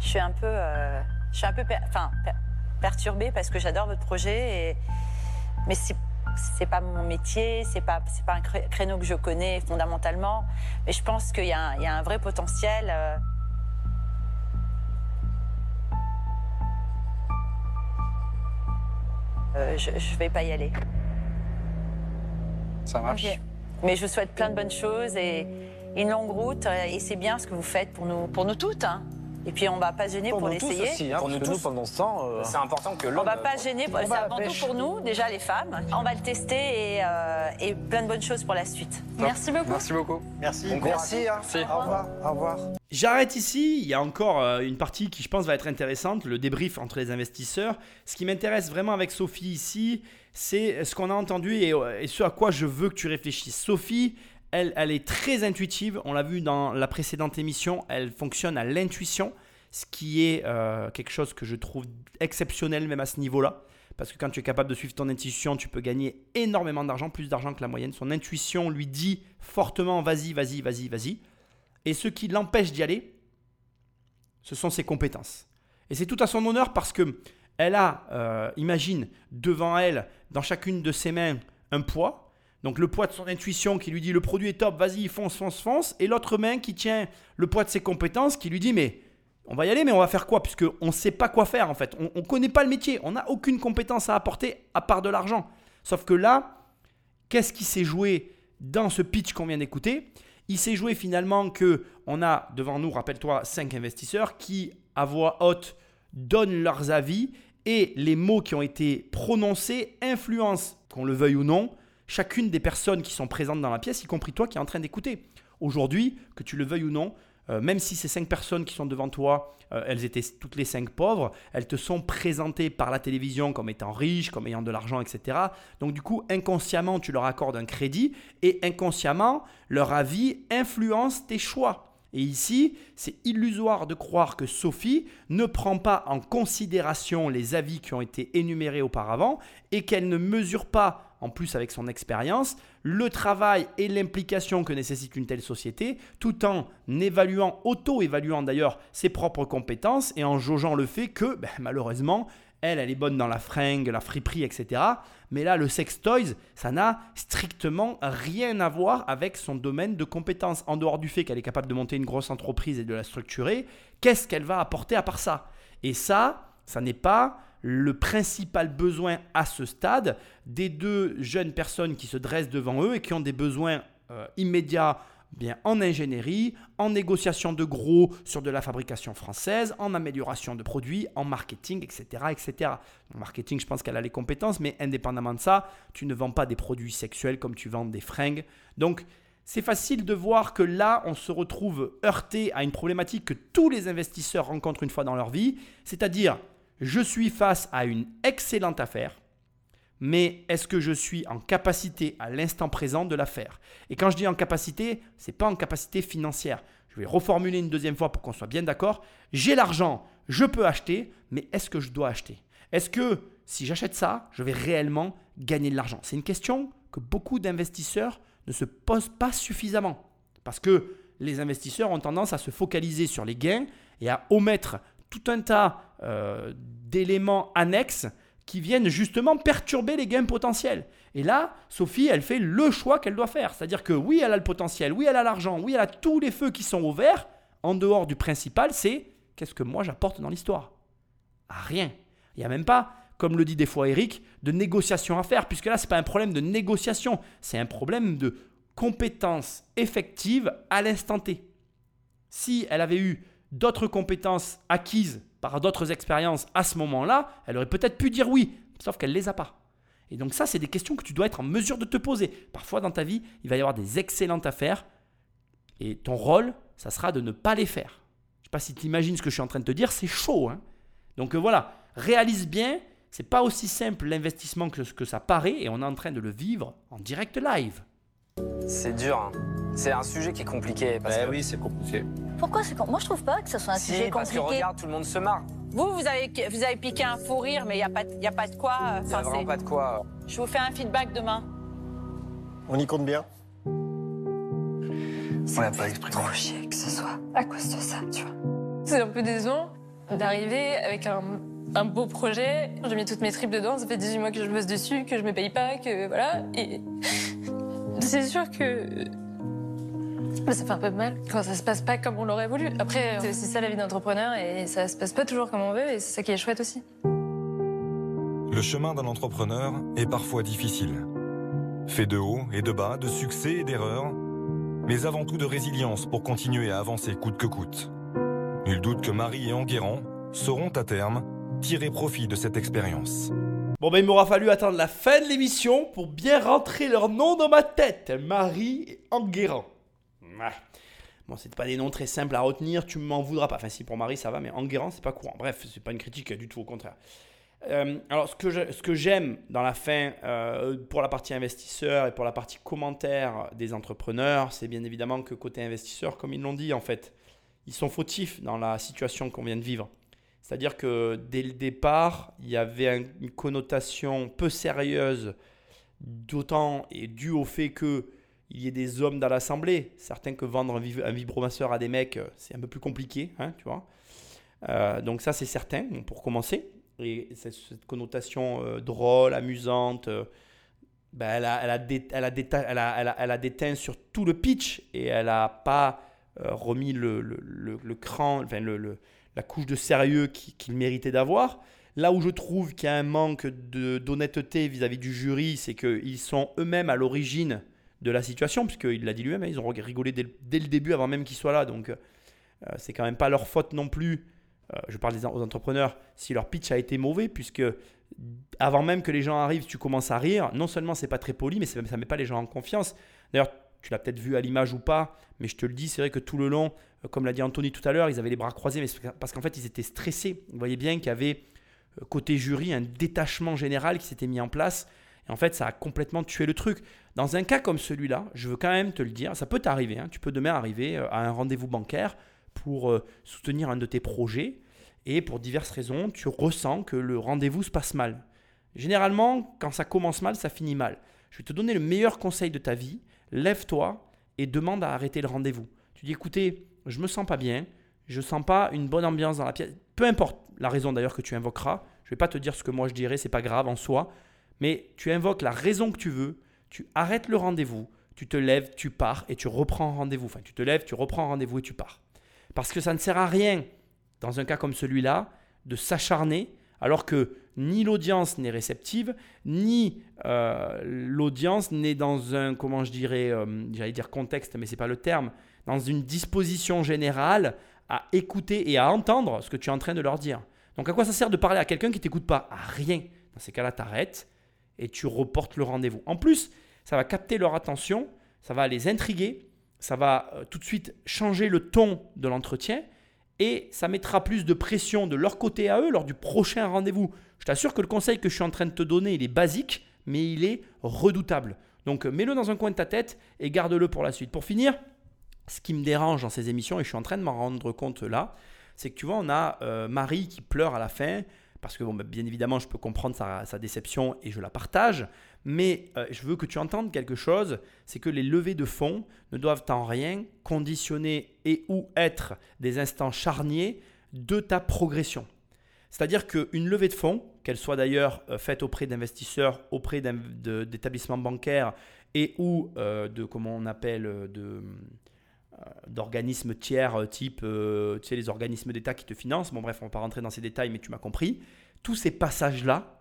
Speaker 5: Je suis un peu, euh, je suis un peu, per- enfin, per- perturbée parce que j'adore votre projet, et... mais c'est c'est pas mon métier, c'est pas c'est pas un cré- créneau que je connais fondamentalement, mais je pense qu'il y, a un- il y a un vrai potentiel. euh. Euh, je, je vais pas y aller.
Speaker 2: Ça marche.
Speaker 5: Mais je vous souhaite plein de bonnes choses et une longue route. euh, Et c'est bien ce que vous faites pour nous, pour nous toutes. hein. Et puis on va pas gêner pour,
Speaker 7: pour nous tous
Speaker 5: l'essayer.
Speaker 7: aussi, hein,
Speaker 6: Pour
Speaker 7: parce
Speaker 6: nous
Speaker 7: que nous
Speaker 6: tous.
Speaker 7: pendant ce temps, euh,
Speaker 6: C'est important que
Speaker 5: On
Speaker 6: l'homme.
Speaker 5: va pas se gêner, c'est avant tout pour nous, déjà les femmes. On va le tester et, euh, et plein de bonnes choses pour la suite.
Speaker 3: Merci beaucoup.
Speaker 2: Merci beaucoup.
Speaker 1: Merci.
Speaker 7: merci. hein.
Speaker 2: Merci.
Speaker 7: Au revoir. Au revoir.
Speaker 8: J'arrête ici, il y a encore euh, une partie qui je pense va être intéressante, le débrief entre les investisseurs. Ce qui m'intéresse vraiment avec Sophie ici, c'est ce qu'on a entendu et, et ce à quoi je veux que tu réfléchisses. Sophie, elle, elle est très intuitive, on l'a vu dans la précédente émission, elle fonctionne à l'intuition, ce qui est euh, quelque chose que je trouve exceptionnel même à ce niveau-là. Parce que quand tu es capable de suivre ton intuition, tu peux gagner énormément d'argent, plus d'argent que la moyenne. Son intuition lui dit fortement vas-y, vas-y, vas-y, vas-y. Et ce qui l'empêche d'y aller, ce sont ses compétences. Et c'est tout à son honneur parce que elle a, euh, imagine, devant elle, dans chacune de ses mains, un poids. Donc le poids de son intuition qui lui dit le produit est top, vas-y, fonce, fonce, fonce. Et l'autre main qui tient le poids de ses compétences qui lui dit mais on va y aller, mais on va faire quoi? Puisque on ne sait pas quoi faire en fait. On ne connaît pas le métier. On n'a aucune compétence à apporter à part de l'argent. Sauf que là, qu'est-ce qui s'est joué dans ce pitch qu'on vient d'écouter? Il s'est joué finalement que on a devant nous, rappelle-toi, cinq investisseurs qui, à voix haute, donnent leurs avis et les mots qui ont été prononcés influencent, qu'on le veuille ou non, chacune des personnes qui sont présentes dans la pièce, y compris toi qui es en train d'écouter. Aujourd'hui, que tu le veuilles ou non, euh, même si ces cinq personnes qui sont devant toi, euh, elles étaient toutes les cinq pauvres, elles te sont présentées par la télévision comme étant riches, comme ayant de l'argent, etc. Donc du coup, inconsciemment, tu leur accordes un crédit et inconsciemment, leur avis influence tes choix. Et ici, c'est illusoire de croire que Sophie ne prend pas en considération les avis qui ont été énumérés auparavant et qu'elle ne mesure pas, en plus avec son expérience, le travail et l'implication que nécessite une telle société, tout en évaluant, auto-évaluant d'ailleurs ses propres compétences et en jaugeant le fait que, ben, malheureusement, elle, elle est bonne dans la fringue, la friperie, etc. Mais là, le sex toys, ça n'a strictement rien à voir avec son domaine de compétences. En dehors du fait qu'elle est capable de monter une grosse entreprise et de la structurer, qu'est-ce qu'elle va apporter à part ça? Et ça, ça n'est pas le principal besoin à ce stade des deux jeunes personnes qui se dressent devant eux et qui ont des besoins euh, immédiats bien en ingénierie, en négociation de gros sur de la fabrication française, en amélioration de produits, en marketing, etc. etc. En marketing, je pense qu'elle a les compétences, mais indépendamment de ça, tu ne vends pas des produits sexuels comme tu vends des fringues. Donc, c'est facile de voir que là, on se retrouve heurté à une problématique que tous les investisseurs rencontrent une fois dans leur vie, c'est-à-dire, je suis face à une excellente affaire, mais est-ce que je suis en capacité à l'instant présent de la faire? Et quand je dis en capacité, c'est pas en capacité financière. Je vais reformuler une deuxième fois pour qu'on soit bien d'accord. J'ai l'argent, je peux acheter, mais est-ce que je dois acheter? Est-ce que si j'achète ça, je vais réellement gagner de l'argent? C'est une question que beaucoup d'investisseurs ne se posent pas suffisamment. Parce que les investisseurs ont tendance à se focaliser sur les gains et à omettre tout un tas euh, d'éléments annexes qui viennent justement perturber les gains potentiels. Et là, Sophie, elle fait le choix qu'elle doit faire. C'est-à-dire que oui, elle a le potentiel, oui, elle a l'argent, oui, elle a tous les feux qui sont ouverts. En dehors du principal, c'est qu'est-ce que moi j'apporte dans l'histoire? Ah, Rien. Il n'y a même pas, comme le dit des fois Eric, de négociation à faire, puisque là, ce n'est pas un problème de négociation, c'est un problème de compétences effectives à l'instant T. Si elle avait eu d'autres compétences acquises par d'autres expériences à ce moment-là, elle aurait peut-être pu dire oui, sauf qu'elle ne les a pas. Et donc ça, c'est des questions que tu dois être en mesure de te poser. Parfois dans ta vie, il va y avoir des excellentes affaires, et ton rôle, ça sera de ne pas les faire. Je ne sais pas si tu imagines ce que je suis en train de te dire, c'est chaud. Hein donc euh, voilà, réalise bien, c'est pas aussi simple l'investissement que ce que ça paraît, et on est en train de le vivre en direct live.
Speaker 6: C'est dur. Hein. C'est un sujet qui est compliqué. Parce
Speaker 7: Ben
Speaker 6: que...
Speaker 7: oui, c'est compliqué.
Speaker 9: Pourquoi c'est com- Moi, je trouve pas que ce soit un
Speaker 6: Si,
Speaker 9: sujet
Speaker 6: parce que
Speaker 9: compliqué.
Speaker 6: regarde, tout le monde se marre.
Speaker 5: Vous, vous avez, vous avez piqué un fou rire, mais il n'y a, pas de- y a pas de quoi. euh,
Speaker 6: Il a
Speaker 5: enfin,
Speaker 6: vraiment
Speaker 5: c'est-
Speaker 6: pas de quoi.
Speaker 5: Je vous fais un feedback demain.
Speaker 1: On y compte bien
Speaker 2: On l'a pas exprimé.
Speaker 3: trop chier que ce soit à cause de ça, tu vois. C'est un peu décevant d'arriver avec un, un beau projet. J'ai mis toutes mes tripes dedans, ça fait 18 mois que je bosse dessus, que je me paye pas, que voilà. Et c'est sûr que bah, ça fait un peu mal quand ça se passe pas comme on l'aurait voulu. Après, c'est aussi ça la vie d'entrepreneur et ça se passe pas toujours comme on veut et c'est ça qui est chouette aussi.
Speaker 4: Le chemin d'un entrepreneur est parfois difficile. Fait de hauts et de bas, de succès et d'erreurs, mais avant tout de résilience pour continuer à avancer coûte que coûte. Nul doute que Marie et Enguerrand sauront à terme tirer profit de cette expérience.
Speaker 8: Bon, ben il m'aura fallu attendre la fin de l'émission pour bien rentrer leur nom dans ma tête. Marie et Enguerrand. Ouais. Bon, c'est pas des noms très simples à retenir, tu m'en voudras pas. Enfin, si pour Marie ça va, mais Enguerrand, c'est pas courant. Bref, c'est pas une critique du tout, au contraire. Euh, alors, ce que ce que j'aime dans la fin, euh, pour la partie investisseur et pour la partie commentaire des entrepreneurs, c'est bien évidemment que côté investisseur, comme ils l'ont dit, en fait, ils sont fautifs dans la situation qu'on vient de vivre. C'est-à-dire que dès le départ, il y avait un- une connotation peu sérieuse, d'autant et dû au fait que il y ait des hommes dans l'assemblée. Certains que vendre un, vib- un vibromasseur à des mecs, euh, c'est un peu plus compliqué, hein, tu vois. Euh, donc ça, c'est certain, pour commencer. Et cette, connotation euh, drôle, amusante, elle, a, déteint sur tout le pitch et elle n'a pas remis le, le, le- cran, enfin, le- la couche de sérieux qui- qu'il méritait d'avoir. Là où je trouve qu'il y a un manque d'honnêteté vis-à-vis du jury, c'est qu'ils sont eux-mêmes à l'origine de la situation, puisqu'il l'a dit lui-même, hein, ils ont rigolé dès, dès le début avant même qu'il soit là. Donc, euh, c'est quand même pas leur faute non plus. Euh, je parle aux entrepreneurs, si leur pitch a été mauvais, puisque avant même que les gens arrivent, tu commences à rire. Non seulement c'est pas très poli, mais c'est- ça met pas les gens en confiance. D'ailleurs, tu l'as peut-être vu à l'image ou pas, mais je te le dis, c'est vrai que tout le long, euh, comme l'a dit Anthony tout à l'heure, ils avaient les bras croisés, mais parce qu'en fait, ils étaient stressés. Vous voyez bien qu'il y avait, euh, côté jury, un détachement général qui s'était mis en place. Et en fait, ça a complètement tué le truc. Dans un cas comme celui-là, je veux quand même te le dire, ça peut t'arriver. hein, tu peux demain arriver euh, à un rendez-vous bancaire pour soutenir un de tes projets et pour diverses raisons, tu ressens que le rendez-vous se passe mal. Généralement, quand ça commence mal, ça finit mal. Je vais te donner le meilleur conseil de ta vie. Lève-toi et demande à arrêter le rendez-vous. Tu dis écoutez, je me sens pas bien, je sens pas une bonne ambiance dans la pièce. Peu importe la raison d'ailleurs que tu invoqueras. Je vais pas te dire ce que moi je dirais, c'est pas grave en soi, mais tu invoques la raison que tu veux, tu arrêtes le rendez-vous, tu te lèves, tu pars et tu reprends rendez-vous. Enfin, tu te lèves, tu reprends rendez-vous et tu pars. Parce que ça ne sert à rien dans un cas comme celui-là de s'acharner alors que ni l'audience n'est réceptive, ni euh, l'audience n'est dans un, comment je dirais, euh, j'allais dire contexte, mais c'est pas le terme, dans une disposition générale à écouter et à entendre ce que tu es en train de leur dire. Donc à quoi ça sert de parler à quelqu'un qui t'écoute pas? À rien. Dans ces cas-là, t'arrêtes et tu reportes le rendez-vous. En plus, ça va capter leur attention, ça va les intriguer, ça va euh, tout de suite changer le ton de l'entretien et ça mettra plus de pression de leur côté à eux lors du prochain rendez-vous. Je t'assure que le conseil que je suis en train de te donner, il est basique, mais il est redoutable. Donc euh, mets-le dans un coin de ta tête et garde-le pour la suite. Pour finir, ce qui me dérange dans ces émissions, et je suis en train de m'en rendre compte là, c'est que tu vois, on a euh, Marie qui pleure à la fin, parce que bah, bien évidemment, je peux comprendre sa déception et je la partage, mais euh, je veux que tu entendes quelque chose, c'est que les levées de fonds ne doivent en rien conditionner et ou être des instants charniers de ta progression. C'est-à-dire qu'une levée de fonds, qu'elle soit d'ailleurs euh, faite auprès d'investisseurs, auprès d'établissements bancaires et ou euh, de, comment on appelle, d'organismes tiers type, tu sais, les organismes d'État qui te financent. Bon bref, on va pas rentrer dans ces détails, mais tu m'as compris. Tous ces passages-là,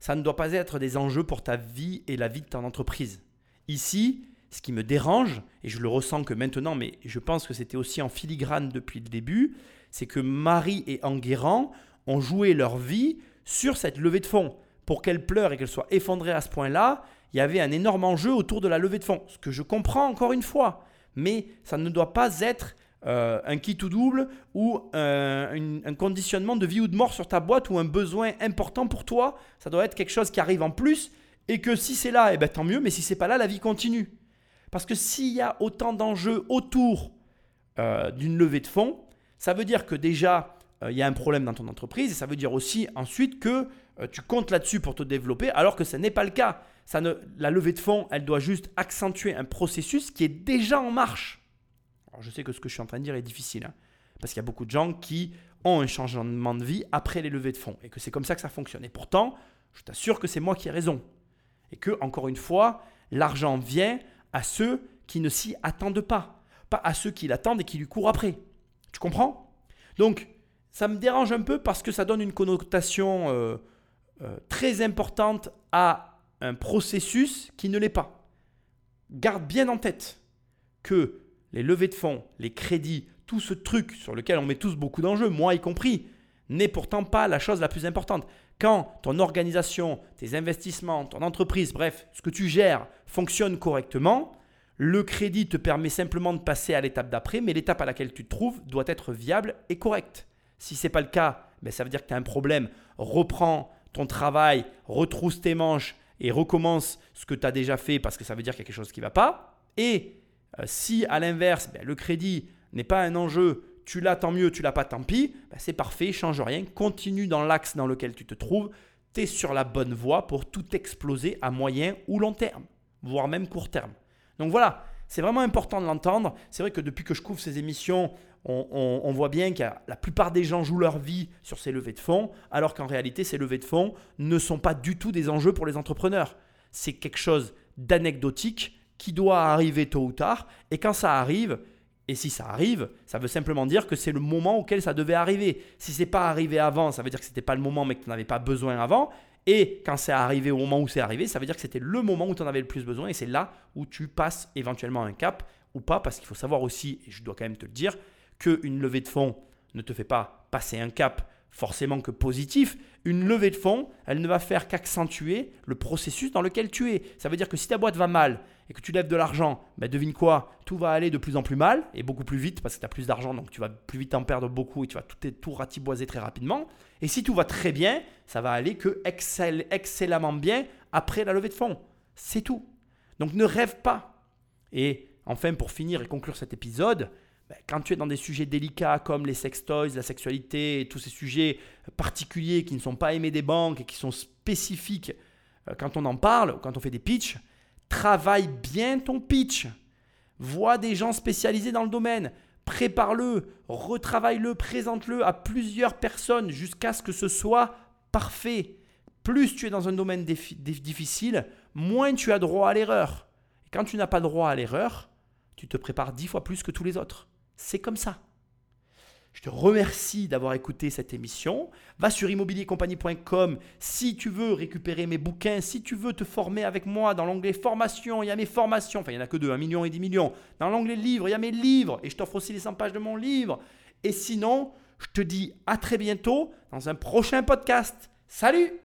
Speaker 8: ça ne doit pas être des enjeux pour ta vie et la vie de ton entreprise. Ici, ce qui me dérange, et je le ressens que maintenant, mais je pense que c'était aussi en filigrane depuis le début, c'est que Marie et Enguerrand ont joué leur vie sur cette levée de fonds. Pour qu'elle pleure et qu'elle soit effondrée à ce point-là, il y avait un énorme enjeu autour de la levée de fonds. Ce que je comprends encore une fois. Mais ça ne doit pas être euh, un kit ou double ou un conditionnement de vie ou de mort sur ta boîte ou un besoin important pour toi. Ça doit être quelque chose qui arrive en plus et que si c'est là, eh ben, tant mieux, mais si c'est pas là, la vie continue. Parce que s'il y a autant d'enjeux autour euh, d'une levée de fonds, ça veut dire que déjà, euh, il y a un problème dans ton entreprise et ça veut dire aussi ensuite que tu comptes là-dessus pour te développer alors que ce n'est pas le cas. Ça ne, la levée de fonds, elle doit juste accentuer un processus qui est déjà en marche. Alors je sais que ce que je suis en train de dire est difficile, hein, parce qu'il y a beaucoup de gens qui ont un changement de vie après les levées de fonds et que c'est comme ça que ça fonctionne. Et pourtant, je t'assure que c'est moi qui ai raison. Et que, encore une fois, l'argent vient à ceux qui ne s'y attendent pas, pas à ceux qui l'attendent et qui lui courent après. Tu comprends? Donc, ça me dérange un peu parce que ça donne une connotation euh, euh, très importante à un processus qui ne l'est pas. Garde bien en tête que les levées de fonds, les crédits, tout ce truc sur lequel on met tous beaucoup d'enjeux, moi y compris, n'est pourtant pas la chose la plus importante. Quand ton organisation, tes investissements, ton entreprise, bref, ce que tu gères fonctionne correctement, le crédit te permet simplement de passer à l'étape d'après, mais l'étape à laquelle tu te trouves doit être viable et correcte. Si ce n'est pas le cas, ben ça veut dire que tu as un problème. Reprends ton travail, retrousse tes manches et recommence ce que tu as déjà fait parce que ça veut dire qu'il y a quelque chose qui ne va pas. Et si à l'inverse, ben, le crédit n'est pas un enjeu, tu l'as tant mieux, tu l'as pas tant pis, ben, c'est parfait, change rien, continue dans l'axe dans lequel tu te trouves, tu es sur la bonne voie pour tout exploser à moyen ou long terme, voire même court terme. Donc voilà, c'est vraiment important de l'entendre. C'est vrai que depuis que je couvre ces émissions, on, on- on voit bien que la plupart des gens jouent leur vie sur ces levées de fonds, alors qu'en réalité, ces levées de fonds ne sont pas du tout des enjeux pour les entrepreneurs. C'est quelque chose d'anecdotique qui doit arriver tôt ou tard. Et quand ça arrive, et si ça arrive, ça veut simplement dire que c'est le moment auquel ça devait arriver. Si c'est pas arrivé avant, ça veut dire que c'était pas le moment, mais que tu n'avais pas besoin avant. Et quand c'est arrivé au moment où c'est arrivé, ça veut dire que c'était le moment où tu en avais le plus besoin. Et c'est là où tu passes éventuellement un cap ou pas, parce qu'il faut savoir aussi, et je dois quand même te le dire, qu'une levée de fonds ne te fait pas passer un cap forcément que positif. Une levée de fonds, elle ne va faire qu'accentuer le processus dans lequel tu es. Ça veut dire que si ta boîte va mal et que tu lèves de l'argent, ben devine quoi? Tout va aller de plus en plus mal et beaucoup plus vite parce que tu as plus d'argent, donc tu vas plus vite en perdre beaucoup et tu vas tout, tout ratiboiser très rapidement. Et si tout va très bien, ça va aller que excell- excellemment bien après la levée de fonds. C'est tout. Donc ne rêve pas. Et enfin, pour finir et conclure cet épisode, quand tu es dans des sujets délicats comme les sextoys, la sexualité, et tous ces sujets particuliers qui ne sont pas aimés des banques et qui sont spécifiques euh, quand on en parle, quand on fait des pitchs, travaille bien ton pitch. Vois des gens spécialisés dans le domaine. Prépare-le, retravaille-le, présente-le à plusieurs personnes jusqu'à ce que ce soit parfait. Plus tu es dans un domaine difficile, moins tu as droit à l'erreur. Quand tu n'as pas droit à l'erreur, tu te prépares dix fois plus que tous les autres. C'est comme ça. Je te remercie d'avoir écouté cette émission. Va sur immobiliercompagnie.com si tu veux récupérer mes bouquins, si tu veux te former avec moi dans l'onglet formation, il y a mes formations, enfin il n'y en a que deux, un million et dix millions. Dans l'onglet livres, il y a mes livres et je t'offre aussi les 100 pages de mon livre. Et sinon, je te dis à très bientôt dans un prochain podcast. Salut